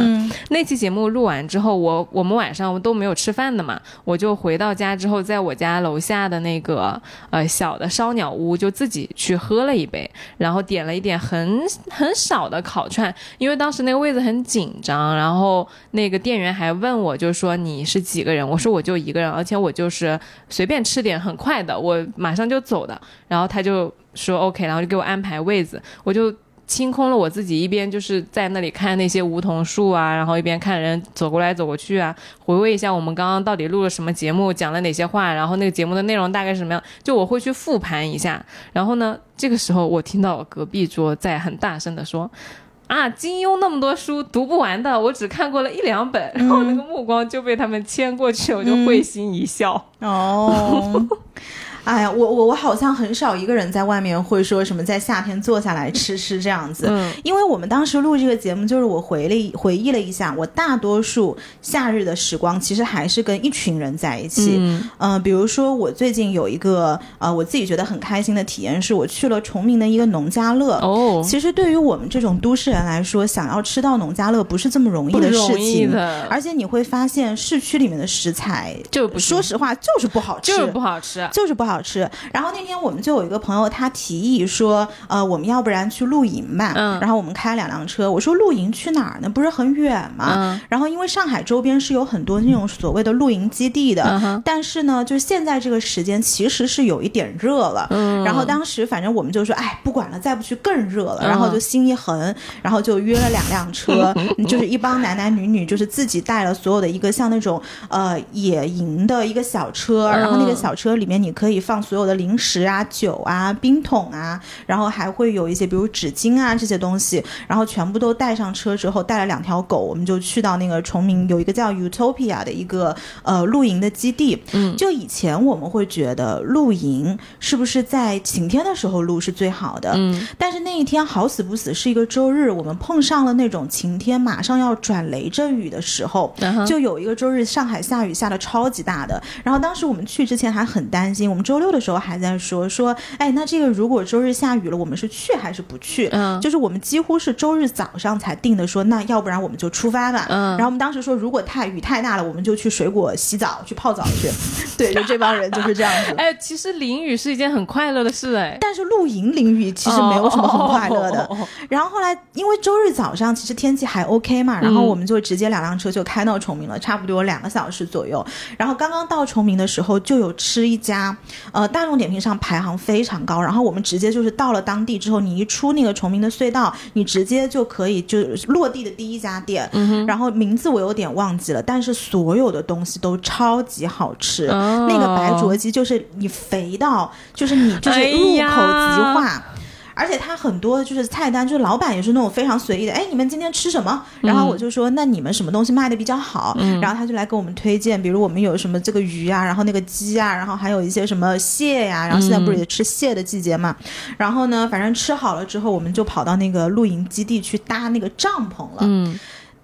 Speaker 2: 那期节目录完之后，我我们晚上都没有吃饭的嘛，我就回到家之后，在我家楼下的那个呃小的烧鸟屋，就自己去喝了一杯，然后点了一点很很少的烤串，因为当时那个位子很紧张，然后那个店员还问我，就说你是几个人？我说我就一个人，而且我就是随便吃点很快的，我马上就走的。然后他就说 OK，然后就给我安排位子，我就。清空了我自己，一边就是在那里看那些梧桐树啊，然后一边看人走过来走过去啊，回味一下我们刚刚到底录了什么节目，讲了哪些话，然后那个节目的内容大概是什么样，就我会去复盘一下。然后呢，这个时候我听到隔壁桌在很大声的说：“啊，金庸那么多书读不完的，我只看过了一两本。”然后那个目光就被他们牵过去，我就会心一笑。
Speaker 1: 哦。哎呀，我我我好像很少一个人在外面会说什么在夏天坐下来吃吃这样子，
Speaker 2: 嗯，
Speaker 1: 因为我们当时录这个节目，就是我回了回忆了一下，我大多数夏日的时光其实还是跟一群人在一起，嗯，比如说我最近有一个呃我自己觉得很开心的体验，是我去了崇明的一个农家乐，
Speaker 2: 哦，
Speaker 1: 其实对于我们这种都市人来说，想要吃到农家乐不是这么容易的事情，而且你会发现市区里面的食材
Speaker 2: 就
Speaker 1: 说实话就是不好
Speaker 2: 吃，就是不好吃，
Speaker 1: 就是不好。好吃。然后那天我们就有一个朋友，他提议说，呃，我们要不然去露营吧。
Speaker 2: 嗯。
Speaker 1: 然后我们开两辆车，我说露营去哪儿呢？不是很远吗？
Speaker 2: 嗯。
Speaker 1: 然后因为上海周边是有很多那种所谓的露营基地的。
Speaker 2: 嗯
Speaker 1: 但是呢，就是现在这个时间其实是有一点热了。
Speaker 2: 嗯。
Speaker 1: 然后当时反正我们就说，哎，不管了，再不去更热了。然后就心一横，然后就约了两辆车，就是一帮男男女女，就是自己带了所有的一个像那种呃野营的一个小车，然后那个小车里面你可以。放所有的零食啊、酒啊、冰桶啊，然后还会有一些比如纸巾啊这些东西，然后全部都带上车之后，带了两条狗，我们就去到那个崇明有一个叫 Utopia 的一个呃露营的基地。
Speaker 2: 嗯，
Speaker 1: 就以前我们会觉得露营是不是在晴天的时候露是最好的？
Speaker 2: 嗯，
Speaker 1: 但是那一天好死不死是一个周日，我们碰上了那种晴天马上要转雷阵雨的时候，就有一个周日上海下雨下的超级大的，然后当时我们去之前还很担心，我们周。六的时候还在说说，哎，那这个如果周日下雨了，我们是去还是不去？
Speaker 2: 嗯，
Speaker 1: 就是我们几乎是周日早上才定的，说那要不然我们就出发吧。
Speaker 2: 嗯，
Speaker 1: 然后我们当时说，如果太雨太大了，我们就去水果洗澡去泡澡去。对，就这帮人就是这样子。
Speaker 2: 哎，其实淋雨是一件很快乐的事哎，
Speaker 1: 但是露营淋雨其实没有什么很快乐的。然后后来因为周日早上其实天气还 OK 嘛，然后我们就直接两辆车就开到崇明了，差不多两个小时左右。然后刚刚到崇明的时候，就有吃一家。呃，大众点评上排行非常高，然后我们直接就是到了当地之后，你一出那个崇明的隧道，你直接就可以就落地的第一家店，然后名字我有点忘记了，但是所有的东西都超级好吃，那个白灼鸡就是你肥到就是你就是入口即化。而且他很多就是菜单，就是老板也是那种非常随意的，哎，你们今天吃什么？然后我就说，那你们什么东西卖的比较好？然后他就来给我们推荐，比如我们有什么这个鱼啊，然后那个鸡啊，然后还有一些什么蟹呀，然后现在不是也吃蟹的季节嘛？然后呢，反正吃好了之后，我们就跑到那个露营基地去搭那个帐篷了。
Speaker 2: 嗯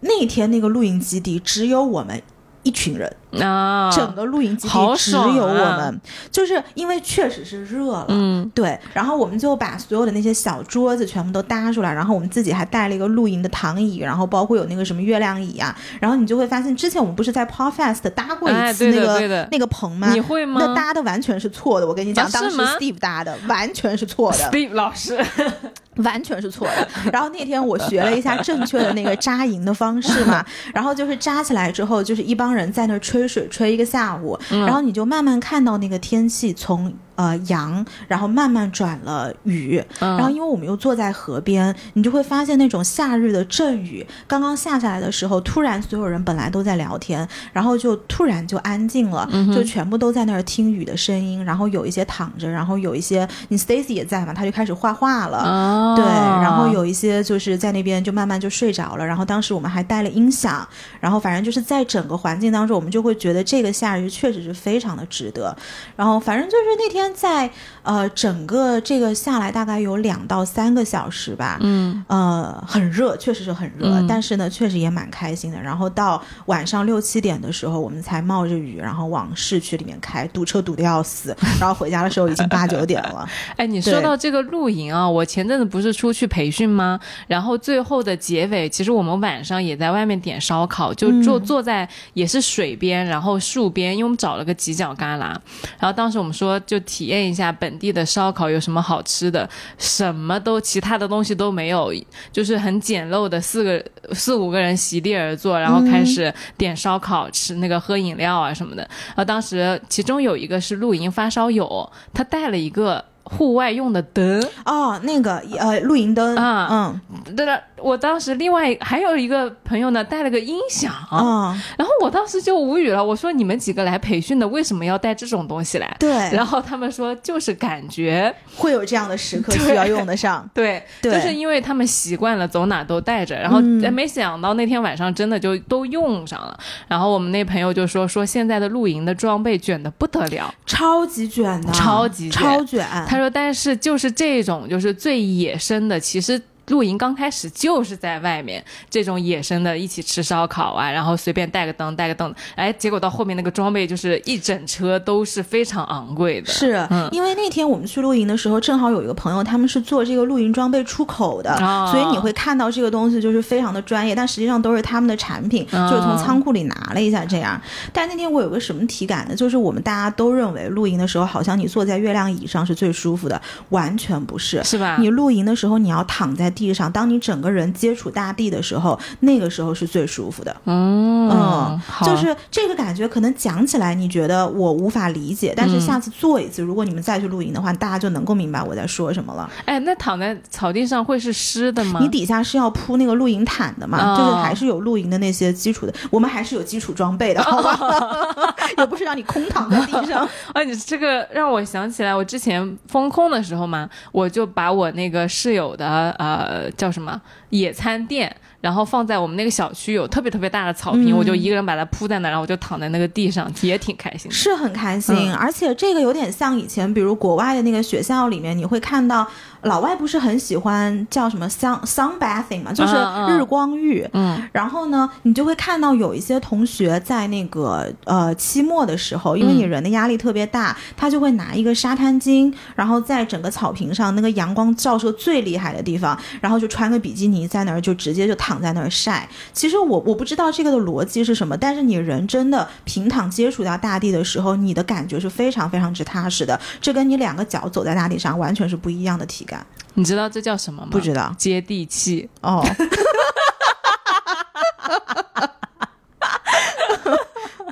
Speaker 1: 那天那个露营基地只有我们一群人，
Speaker 2: 啊，
Speaker 1: 整个露营基地只有我
Speaker 2: 啊
Speaker 1: 们，就是因为确实是热了。
Speaker 2: 嗯。
Speaker 1: 对，然后我们就把所有的那些小桌子全部都搭出来，然后我们自己还带了一个露营的躺椅，然后包括有那个什么月亮椅啊，然后你就会发现，之前我们不是在 Podfest 搭过一次那个、那个棚吗？
Speaker 2: 你会吗？
Speaker 1: 那搭的完全是错的，我跟你讲，
Speaker 2: 啊
Speaker 1: 当时 Steve 搭的完全是错的。
Speaker 2: ，Steve 老师，
Speaker 1: 完全是错的。然后那天我学了一下正确的那个扎营的方式嘛，然后就是扎起来之后，就是一帮人在那儿吹水吹一个下午，然后你就慢慢看到那个天气从。呃，阳，然后慢慢转了雨，
Speaker 2: 嗯。
Speaker 1: 然后因为我们又坐在河边，你就会发现那种夏日的阵雨刚刚下下来的时候，突然所有人本来都在聊天，然后就突然就安静了，就全部都在那儿听雨的声音，然后有一些躺着，然后有一些你 Stacy 也在嘛，他就开始画画了，
Speaker 2: 哦。
Speaker 1: 对，然后有一些就是在那边就慢慢就睡着了，然后当时我们还带了音响，然后反正就是在整个环境当中，我们就会觉得这个夏日确实是非常的值得。然后反正就是那天在呃整个这个下来大概有两到三个小时吧，
Speaker 2: 嗯
Speaker 1: 呃很热，确实是很热，
Speaker 2: 嗯
Speaker 1: 但是呢确实也蛮开心的。然后到晚上六七点的时候，我们才冒着雨，然后往市区里面开，堵车堵得要死，然后回家的时候已经八九点了。
Speaker 2: 哎，你说
Speaker 1: 对
Speaker 2: 到这个露营啊，我前阵子不是出去培训吗？然后最后的结尾，其实我们晚上也在外面点烧烤，就坐、
Speaker 1: 嗯
Speaker 2: 坐在也是水边，然后树边，因为我们找了个犄角旮旯。然后当时我们说，就体验一下本地的烧烤有什么好吃的，什么都其他的东西都没有，就是很简陋的四个四五个人席地而坐，然后开始点烧烤、吃那个喝饮料啊什么的。然后当时其中有一个是露营发烧友，他带了一个户外用的灯，
Speaker 1: 哦，那个呃露营灯
Speaker 2: 啊
Speaker 1: 嗯。
Speaker 2: 对了，我当时另外还有一个朋友呢带了个音响，
Speaker 1: 嗯，
Speaker 2: 然后我当时就无语了，我说你们几个来培训的为什么要带这种东西来？
Speaker 1: 对，
Speaker 2: 然后他们说就是感觉
Speaker 1: 会有这样的时刻需要用得上。
Speaker 2: 对，
Speaker 1: 对
Speaker 2: 就是因为他们习惯了走哪都带着，然后
Speaker 1: 嗯
Speaker 2: 哎没想到那天晚上真的就都用上了。然后我们那朋友就说说现在的露营的装备卷的不得了，
Speaker 1: 超级卷的，
Speaker 2: 超级
Speaker 1: 超卷。
Speaker 2: 他说但是就是这种就是最野生的，其实。露营刚开始就是在外面这种野生的，一起吃烧烤啊，然后随便带个灯，带个灯，哎，结果到后面那个装备就是一整车都是非常昂贵的。
Speaker 1: 是、
Speaker 2: 嗯
Speaker 1: 因为那天我们去露营的时候，正好有一个朋友，他们是做这个露营装备出口的，
Speaker 2: 哦
Speaker 1: 所以你会看到这个东西就是非常的专业，但实际上都是他们的产品，
Speaker 2: 哦
Speaker 1: 就是从仓库里拿了一下这样。但那天我有个什么体感呢？就是我们大家都认为露营的时候，好像你坐在月亮椅上是最舒服的，完全不是。
Speaker 2: 是吧？
Speaker 1: 你露营的时候，你要躺在地上，当你整个人接触大地的时候，那个时候是最舒服的。
Speaker 2: 嗯
Speaker 1: 就是这个感觉，可能讲起来你觉得我无法理解，但是下次做一次，如果你们再去露营的话，大家就能够明白我在说什么了。
Speaker 2: 哎，那躺在草地上会是湿的吗？
Speaker 1: 你底下是要铺那个露营毯的嘛，
Speaker 2: 哦
Speaker 1: 就是还是有露营的那些基础的，我们还是有基础装备的，好吧？也不是让你空躺在地上。
Speaker 2: 啊，你这个让我想起来，我之前封控的时候嘛，我就把我那个室友的呃叫什么？野餐垫，然后放在我们那个小区有特别特别大的草坪，
Speaker 1: 嗯。
Speaker 2: 我就一个人把它铺在那，然后我就躺在那个地上，也挺开心的。
Speaker 1: 是很开心，
Speaker 2: 嗯。
Speaker 1: 而且这个有点像以前，比如国外的那个学校里面，你会看到老外不是很喜欢叫什么 sun sun bathing 嘛，就是日光浴。
Speaker 2: 嗯
Speaker 1: 然后呢，你就会看到有一些同学在那个呃期末的时候，因为你人的压力特别大，他就会拿一个沙滩巾，然后在整个草坪上那个阳光照射最厉害的地方，然后就穿个比基尼在那儿就直接就躺在那儿晒。其实我我不知道这个的逻辑是什么，但是你人真的平躺接触到大地的时候，你的感觉是非常非常之踏实的，这跟你两个脚走在大地上完全是不一样的体感。
Speaker 2: 你知道这叫什么吗？
Speaker 1: 不知道
Speaker 2: 接地气。
Speaker 1: 哦。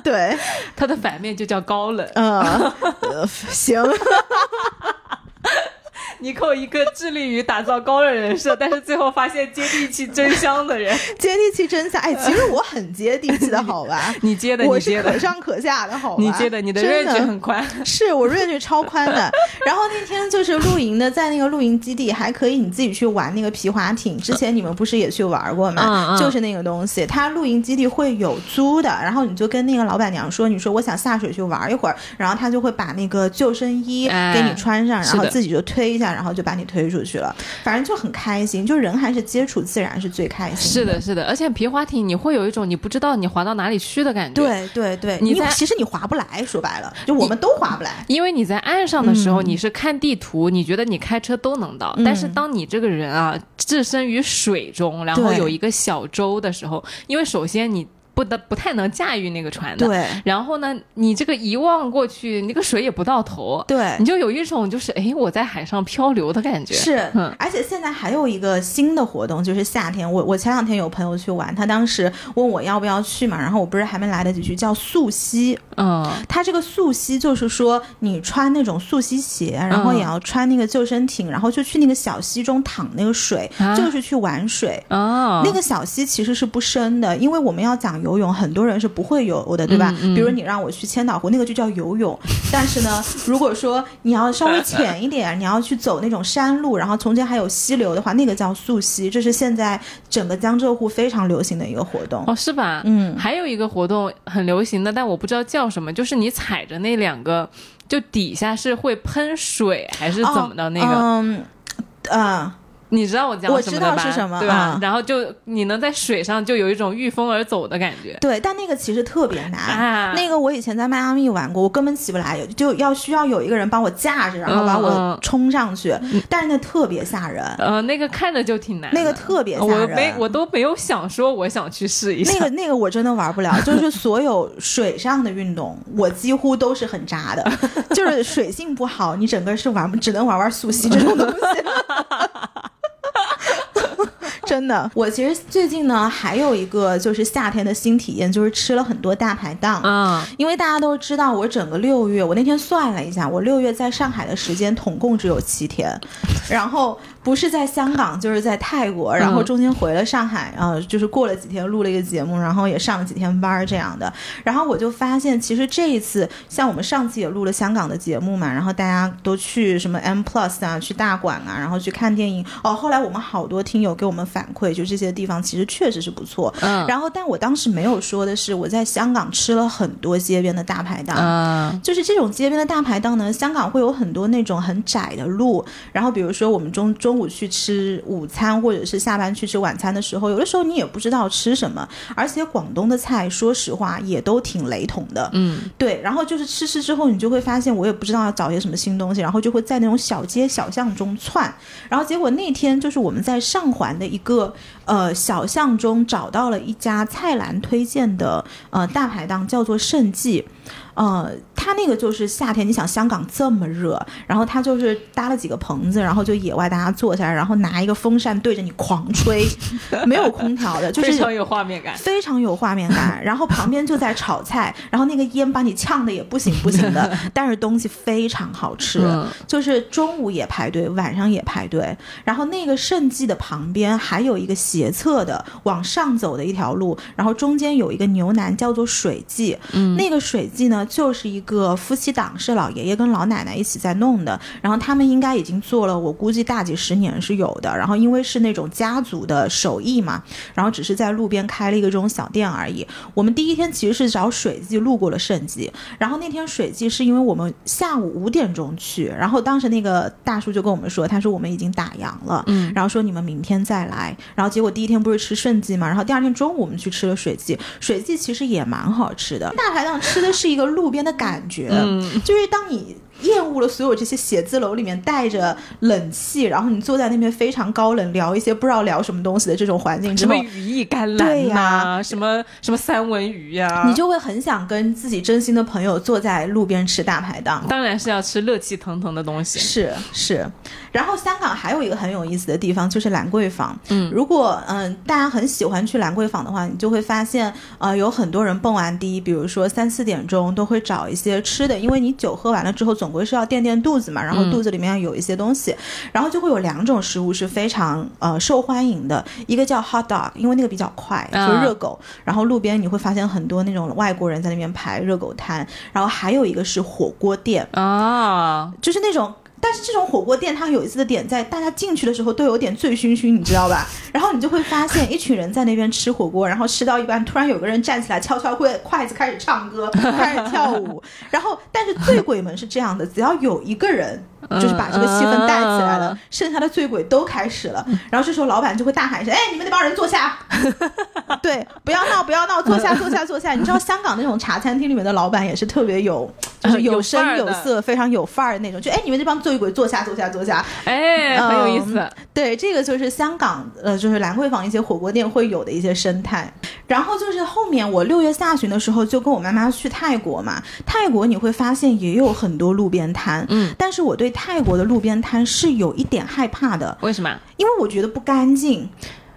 Speaker 1: 对，
Speaker 2: 它的反面就叫高冷。
Speaker 1: 嗯，呃行，
Speaker 2: 尼寇一个致力于打造高冷人设，但是最后发现接地气真香的人。
Speaker 1: 接地气真香，哎，其实我很接地气的，好吧？
Speaker 2: 你接的，
Speaker 1: 我
Speaker 2: 你接的
Speaker 1: 是可，上可下的，好吧？
Speaker 2: 你接的，你的
Speaker 1: 真
Speaker 2: range 很宽。
Speaker 1: 是我 range 超宽的。然后那天就是露营的，在那个露营基地还可以你自己去玩那个皮划艇。之前你们不是也去玩过吗？就是那个东西，它露营基地会有租的，然后你就跟那个老板娘说，你说我想下水去玩一会儿，然后他就会把那个救生衣
Speaker 2: 哎
Speaker 1: 给你穿上，然后自己就推一下，然后就把你推出去了。反正就很开心，就人还是接触自然是最开心
Speaker 2: 是的，是的，而且皮划艇你会有一种你不知道你滑到哪里去的感觉。。
Speaker 1: 对对对，
Speaker 2: 你在
Speaker 1: 其实你划不来，说白了，就我们都划不来。
Speaker 2: 因为你在岸上的时候，
Speaker 1: 嗯
Speaker 2: 你是看地图，你觉得你开车都能到，
Speaker 1: 嗯
Speaker 2: 但是当你这个人啊置身于水中，然后有一个小舟的时候，因为首先你不得不太能驾驭那个船的，
Speaker 1: 对。
Speaker 2: 然后呢，你这个一望过去，那个水也不到头，
Speaker 1: 对。
Speaker 2: 你，就有一种就是哎我在海上漂流的感觉。
Speaker 1: 是
Speaker 2: 嗯，
Speaker 1: 而且现在还有一个新的活动，就是夏天。我我前两天有朋友去玩，他当时问我要不要去嘛，然后我不是还没来得及去，叫溯溪。
Speaker 2: 嗯，
Speaker 1: 他这个溯溪就是说，你穿那种溯溪鞋，然后
Speaker 2: 嗯
Speaker 1: 也要穿那个救生艇，然后就去那个小溪中淌那个水，
Speaker 2: 啊。
Speaker 1: 就是去玩水。
Speaker 2: 哦，
Speaker 1: 那个小溪其实是不深的，因为我们要讲游泳，很多人是不会游的，对吧？
Speaker 2: 嗯嗯
Speaker 1: 比如你让我去千岛湖，那个就叫游泳。但是呢，如果说你要稍微浅一点，你要去走那种山路，然后中间还有溪流的话，那个叫溯溪，这是现在整个江浙沪非常流行的一个活动。
Speaker 2: 哦，是吧？
Speaker 1: 嗯
Speaker 2: 还有一个活动很流行的，但我不知道叫什么，就是你踩着那两个，就底下是会喷水还是怎么的那个？
Speaker 1: 嗯，呃，
Speaker 2: 你知道我讲
Speaker 1: 我知
Speaker 2: 什么的吧？
Speaker 1: 道是什么
Speaker 2: 对吧？
Speaker 1: 啊
Speaker 2: 然后就你能在水上就有一种御风而走的感觉
Speaker 1: 对，但那个其实特别难。
Speaker 2: 啊。
Speaker 1: 那个我以前在迈阿密玩过，我根本起不来，就要需要有一个人帮我架着，然后把我冲上去，但是那特别吓人。
Speaker 2: 呃，那个看着就挺难，
Speaker 1: 那个特别吓
Speaker 2: 我
Speaker 1: 人
Speaker 2: 没我都没有想说我想去试一下。
Speaker 1: 那个那个我真的玩不了，就是所有水上的运动，我几乎都是很渣的，就是水性不好，你整个是玩只能玩玩溯溪这种东西。真的，我其实最近呢还有一个就是夏天的新体验，就是吃了很多大排档。
Speaker 2: 啊，
Speaker 1: 因为大家都知道，我整个六月，我那天算了一下，我六月在上海的时间统共只有七天，然后不是在香港就是在泰国，然后中间回了上海，然后就是过了几天录了一个节目，然后也上了几天班儿这样的。然后我就发现，其实这一次像我们上次也录了香港的节目嘛，然后大家都去什么 M Plus 啊，去大馆啊，然后去看电影。哦，后来我们好多听友给我们反馈，就这些地方其实确实是不错。
Speaker 2: 嗯
Speaker 1: 然后，但我当时没有说的是，我在香港吃了很多街边的大排档。
Speaker 2: 嗯，
Speaker 1: 就是这种街边的大排档呢，香港会有很多那种很窄的路，然后比如说我们中中午去吃午餐，或者是下班去吃晚餐的时候，有的时候你也不知道吃什么，而且广东的菜，说实话也都挺雷同的，
Speaker 2: 嗯，
Speaker 1: 对。然后就是吃吃之后，你就会发现我也不知道要找些什么新东西，然后就会在那种小街小巷中窜，然后结果那天就是我们在上环的一个呃小巷中找到了一家菜篮推荐的呃大排档，叫做盛记。呃，他那个就是夏天，你想香港这么热，然后他就是搭了几个棚子，然后就野外大家坐下来，然后拿一个风扇对着你狂吹，没有空调的，就是
Speaker 2: 非常有画面感。
Speaker 1: 非常有画面感。然后旁边就在炒菜，然后那个烟把你呛的也不行不行的，但是东西非常好吃。
Speaker 2: 嗯
Speaker 1: 就是中午也排队，晚上也排队。然后那个盛记的旁边还有一个斜侧的往上走的一条路，然后中间有一个牛腩叫做水记。
Speaker 2: 嗯
Speaker 1: 那个水记呢，就是一个夫妻档，是老爷爷跟老奶奶一起在弄的。然后他们应该已经做了，我估计大几十年是有的。然后因为是那种家族的手艺嘛，然后只是在路边开了一个这种小店而已。我们第一天其实是找水记路过了盛记，然后那天水记是因为我们下午五点钟去，然后当时那个大叔就跟我们说，他说我们已经打烊了，
Speaker 2: 嗯
Speaker 1: 然后说你们明天再来，然后结果第一天不是吃盛记嘛，然后第二天中午我们去吃了水记，水记其实也蛮好吃的，大排档吃的是一个路边的感觉，
Speaker 2: 嗯
Speaker 1: 就是当你。厌恶了所有这些写字楼里面带着冷气，然后你坐在那边非常高冷，聊一些不知道聊什么东西的这种环境之后
Speaker 2: 什么，羽翼甘
Speaker 1: 对
Speaker 2: 蓝呐、
Speaker 1: 呀
Speaker 2: 什么什么三文鱼呀、
Speaker 1: 你就会很想跟自己真心的朋友坐在路边吃大排档。
Speaker 2: 当然是要吃热气腾腾的东西。
Speaker 1: 是是，然后香港还有一个很有意思的地方就是兰桂坊。
Speaker 2: 嗯
Speaker 1: 如果嗯、大家很喜欢去兰桂坊的话，你就会发现呃有很多人蹦完迪，比如说三四点钟都会找一些吃的，因为你酒喝完了之后总归是要垫垫肚子嘛，然后
Speaker 2: 嗯。
Speaker 1: 肚子里面有一些东西，然后就会有两种食物是非常呃受欢迎的，一个叫 hot dog，因为那个比较快，
Speaker 2: 啊
Speaker 1: 就是热狗，然后路边你会发现很多那种外国人在那边排热狗摊，然后还有一个是火锅店，
Speaker 2: 啊，
Speaker 1: 就是那种。但是这种火锅店，它有意思的点在，大家进去的时候都有点醉醺醺，你知道吧？然后你就会发现一群人在那边吃火锅，然后吃到一半，突然有个人站起来，敲敲会筷子开始唱歌，开始 跳舞。然后，但是醉鬼们是这样的，只要有一个人就是把这个气氛带起来了，
Speaker 2: 嗯
Speaker 1: 剩下的醉鬼都开始了。然后这时候老板就会大喊一声：“哎，你们那帮人坐下！”对，不要闹，不要闹，坐下，坐下，坐下。你知道香港那种茶餐厅里面的老板也是特别有，就是有声
Speaker 2: 有
Speaker 1: 色，非常有范儿的那种。就哎，你们这帮醉鬼坐下，坐下，坐下。
Speaker 2: 哎，很有意思。
Speaker 1: 对，这个就是香港呃，就是兰桂坊一些火锅店会有的一些生态。然后就是后面我六月下旬的时候就跟我妈妈去泰国嘛，泰国你会发现也有很多路边摊，
Speaker 2: 嗯，
Speaker 1: 但是我对泰国的路边摊是有一点害怕的，
Speaker 2: 为什么？
Speaker 1: 因为我觉得不干净。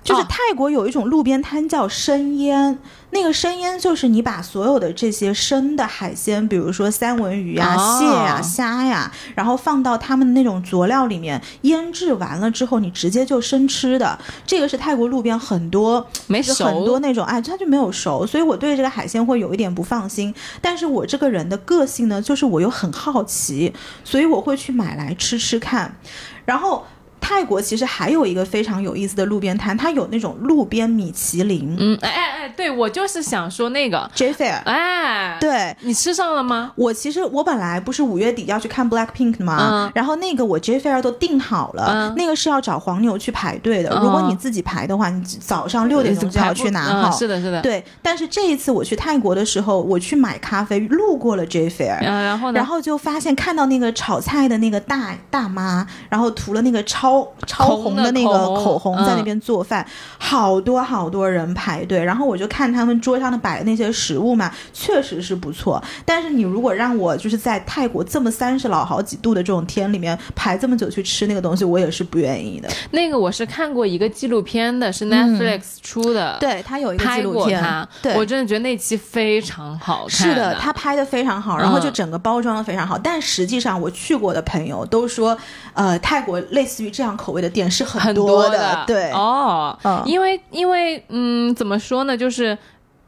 Speaker 1: 就是
Speaker 2: 哦
Speaker 1: 泰国有一种路边摊叫生腌，那个生腌就是你把所有的这些生的海鲜，比如说三文鱼啊、
Speaker 2: 哦
Speaker 1: 蟹呀、虾呀，然后放到他们的那种佐料里面腌制完了之后，你直接就生吃的。这个是泰国路边很多
Speaker 2: 没
Speaker 1: 就是很多，那种，哎，它就没有熟，所以我对这个海鲜会有一点不放心。但是我这个人的个性呢，就是我又很好奇，所以我会去买来吃吃看。然后泰国其实还有一个非常有意思的路边摊，它有那种路边米其林、
Speaker 2: 嗯，哎哎哎，对我就是想说那个
Speaker 1: ，J Fair。
Speaker 2: 哎，
Speaker 1: 对，
Speaker 2: 你吃上了吗？
Speaker 1: 我其实我本来不是五月底要去看 Black Pink 的嘛，
Speaker 2: 嗯
Speaker 1: 然后那个我 J Fair 都订好了，
Speaker 2: 嗯
Speaker 1: 那个是要找黄牛去排队的。
Speaker 2: 嗯
Speaker 1: 如果你自己排的话，你早上六点钟就要去拿
Speaker 2: 嗯
Speaker 1: 好。
Speaker 2: 是的，是的。
Speaker 1: 对，但是这一次我去泰国的时候，我去买咖啡，路过了 J Fair，、
Speaker 2: 嗯，然后呢？
Speaker 1: 然后就发现看到那个炒菜的那个大大妈，然后涂了那个超超红的那个
Speaker 2: 口
Speaker 1: 口
Speaker 2: 红
Speaker 1: 红在那边做饭，好多好多人排队。然后我就看他们桌上的摆的那些食物嘛，确实是不错。但是你如果让我就是在泰国这么三十老好几度的这种天里面排这么久去吃那个东西，我也是不愿意的。
Speaker 2: 那个我是看过一个纪录片的，是 Netflix 出的，
Speaker 1: 嗯对他有一个纪
Speaker 2: 拍
Speaker 1: 录片对，
Speaker 2: 我真的觉得那期非常好看。
Speaker 1: 是的，他拍的非常好，然后就
Speaker 2: 嗯
Speaker 1: 整个包装的非常好。但实际上，我去过的朋友都说，呃，泰国类似于这样口味的店是
Speaker 2: 很
Speaker 1: 多
Speaker 2: 的，
Speaker 1: 对，
Speaker 2: 哦，
Speaker 1: 嗯
Speaker 2: 因为因为嗯，怎么说呢，就是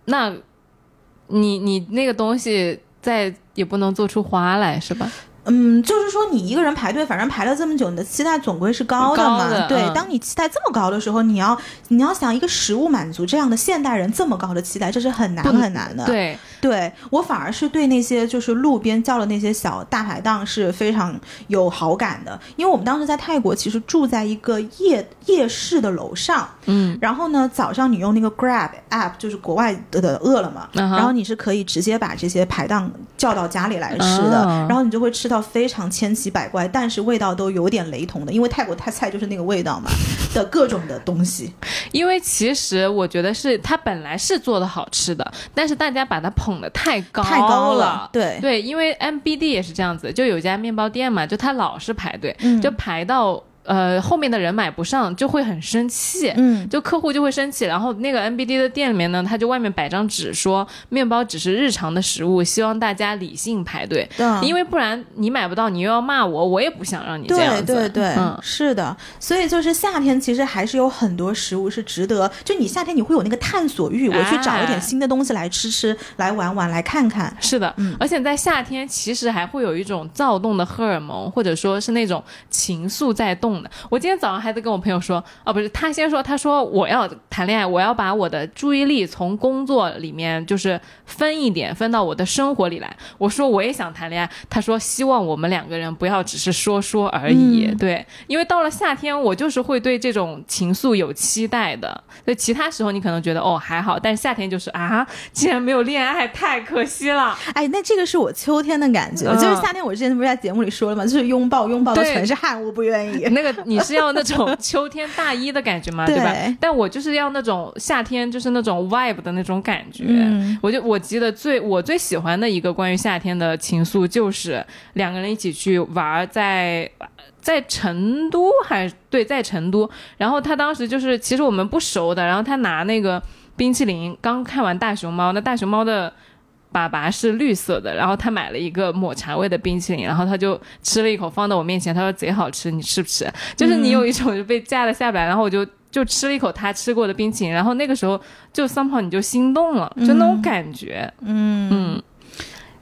Speaker 2: 那，你你那个东西再也不能做出花来，是吧？
Speaker 1: 嗯，就是说你一个人排队，反正排了这么久，你的期待总归是高的嘛。
Speaker 2: 的
Speaker 1: 对，
Speaker 2: 嗯
Speaker 1: 当你期待这么高的时候，你要你要想一个食物满足这样的现代人这么高的期待，这是很难很难的。
Speaker 2: 对，
Speaker 1: 对我反而是对那些就是路边叫的那些小大排档是非常有好感的，因为我们当时在泰国其实住在一个夜夜市的楼上，
Speaker 2: 嗯，
Speaker 1: 然后呢早上你用那个 Grab app 就是国外的的饿了么，然后你是可以直接把这些排档叫到家里来吃的，
Speaker 2: 哦。
Speaker 1: 然后你就会吃到非常千奇百怪，但是味道都有点雷同的，因为泰国泰菜就是那个味道嘛 的各种的东西。
Speaker 2: 因为其实我觉得是它本来是做的好吃的，但是大家把它捧得太高
Speaker 1: 太高
Speaker 2: 了
Speaker 1: 了，。对
Speaker 2: 对，因为 MBD 也是这样子，就有家面包店嘛，就他老是排队，
Speaker 1: 嗯
Speaker 2: 就排到呃后面的人买不上，就会很生气。
Speaker 1: 嗯，
Speaker 2: 就客户就会生气，然后那个 NBD 的店里面呢，他就外面摆张纸说面包只是日常的食物，希望大家理性排队，因为不然你买不到，你又要骂我，我也不想让你这样
Speaker 1: 对
Speaker 2: 子。
Speaker 1: 对对，
Speaker 2: 嗯，
Speaker 1: 是的，所以就是夏天其实还是有很多食物是值得，就你夏天你会有那个探索欲，我去找一点
Speaker 2: 哎
Speaker 1: 新的东西来吃吃，来玩玩，来看看。
Speaker 2: 是的，
Speaker 1: 嗯。
Speaker 2: 而且在夏天其实还会有一种躁动的荷尔蒙，或者说是那种情愫在动的。我今天早上还在跟我朋友说，哦，不是，他先说，他说我要谈恋爱，我要把我的注意力从工作里面就是分一点，分到我的生活里来。我说我也想谈恋爱，他说希望我们两个人不要只是说说而已。
Speaker 1: 嗯
Speaker 2: 对，因为到了夏天，我就是会对这种情愫有期待的。所以，其他时候你可能觉得哦还好，但是夏天就是啊，竟然没有恋爱，太可惜了。
Speaker 1: 哎，那这个是我秋天的感觉，
Speaker 2: 嗯
Speaker 1: 就是夏天，我之前不是在节目里说了吗？就是拥抱拥抱的
Speaker 2: 对
Speaker 1: 全是汗，我不愿意。
Speaker 2: 那个你是要那种秋天大衣的感觉吗？对吧？但我就是要那种夏天，就是那种 vibe 的那种感觉。
Speaker 1: 嗯
Speaker 2: 我就我记得最我最喜欢的一个关于夏天的情愫，就是两个人一起去玩，在在成都还对，在成都。然后他当时就是其实我们不熟的，然后他拿那个冰淇淋，刚看完大熊猫，那大熊猫的。粑粑是绿色的，然后他买了一个抹茶味的冰淇淋，然后他就吃了一口，放到我面前，他说贼好吃，你吃不吃？就是你有一种就被架了下来，然后我就就吃了一口他吃过的冰淇淋，然后那个时候就 somehow 你就心动了，就那种感觉，嗯嗯。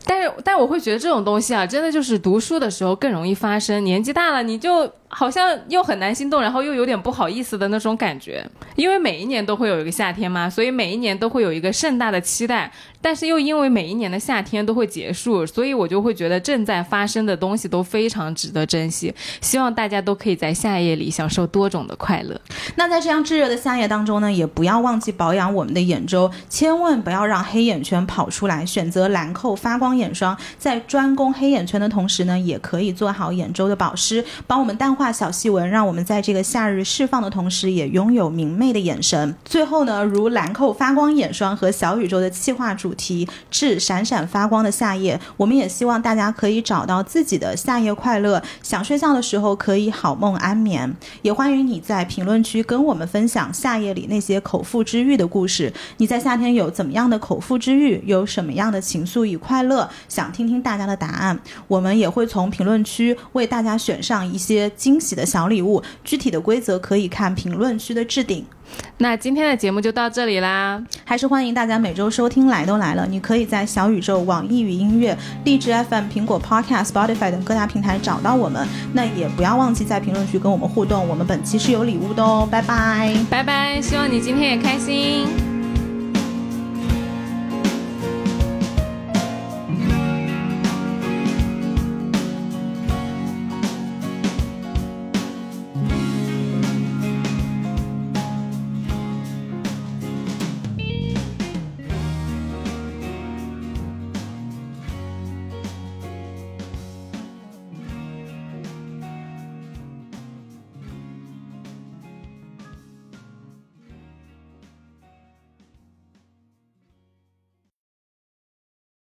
Speaker 2: 但是，但我会觉得这种东西啊，真的就是读书的时候更容易发生。年纪大了，你就。好像又很难心动，然后又有点不好意思的那种感觉，因为每一年都会有一个夏天嘛，所以每一年都会有一个盛大的期待。但是又因为每一年的夏天都会结束，所以我就会觉得正在发生的东西都非常值得珍惜。希望大家都可以在夏夜里享受多种的快乐。
Speaker 1: 那在这样炙热的夏夜当中呢，也不要忘记保养我们的眼周，千万不要让黑眼圈跑出来。选择兰蔻发光眼霜，在专攻黑眼圈的同时呢，也可以做好眼周的保湿，帮我们淡化化。小细纹，让我们在这个夏日释放的同时，也拥有明媚的眼神。最后呢，如兰蔻发光眼霜和小宇宙的气化主题“致闪闪发光的夏夜”，我们也希望大家可以找到自己的夏夜快乐。想睡觉的时候可以好梦安眠。也欢迎你在评论区跟我们分享夏夜里那些口腹之欲的故事。你在夏天有怎么样的口腹之欲？有什么样的情愫与快乐？想听听大家的答案。我们也会从评论区为大家选上一些精。惊喜的小礼物，具体的规则可以看评论区的置顶。
Speaker 2: 那今天的节目就到这里啦，
Speaker 1: 还是欢迎大家每周收听。来都来了，你可以在小宇宙、网易云音乐、荔枝 FM、苹果 Podcast、Spotify 等各大平台找到我们。那也不要忘记在评论区跟我们互动，我们本期是有礼物的哦。拜拜，
Speaker 2: 拜拜，希望你今天也开心。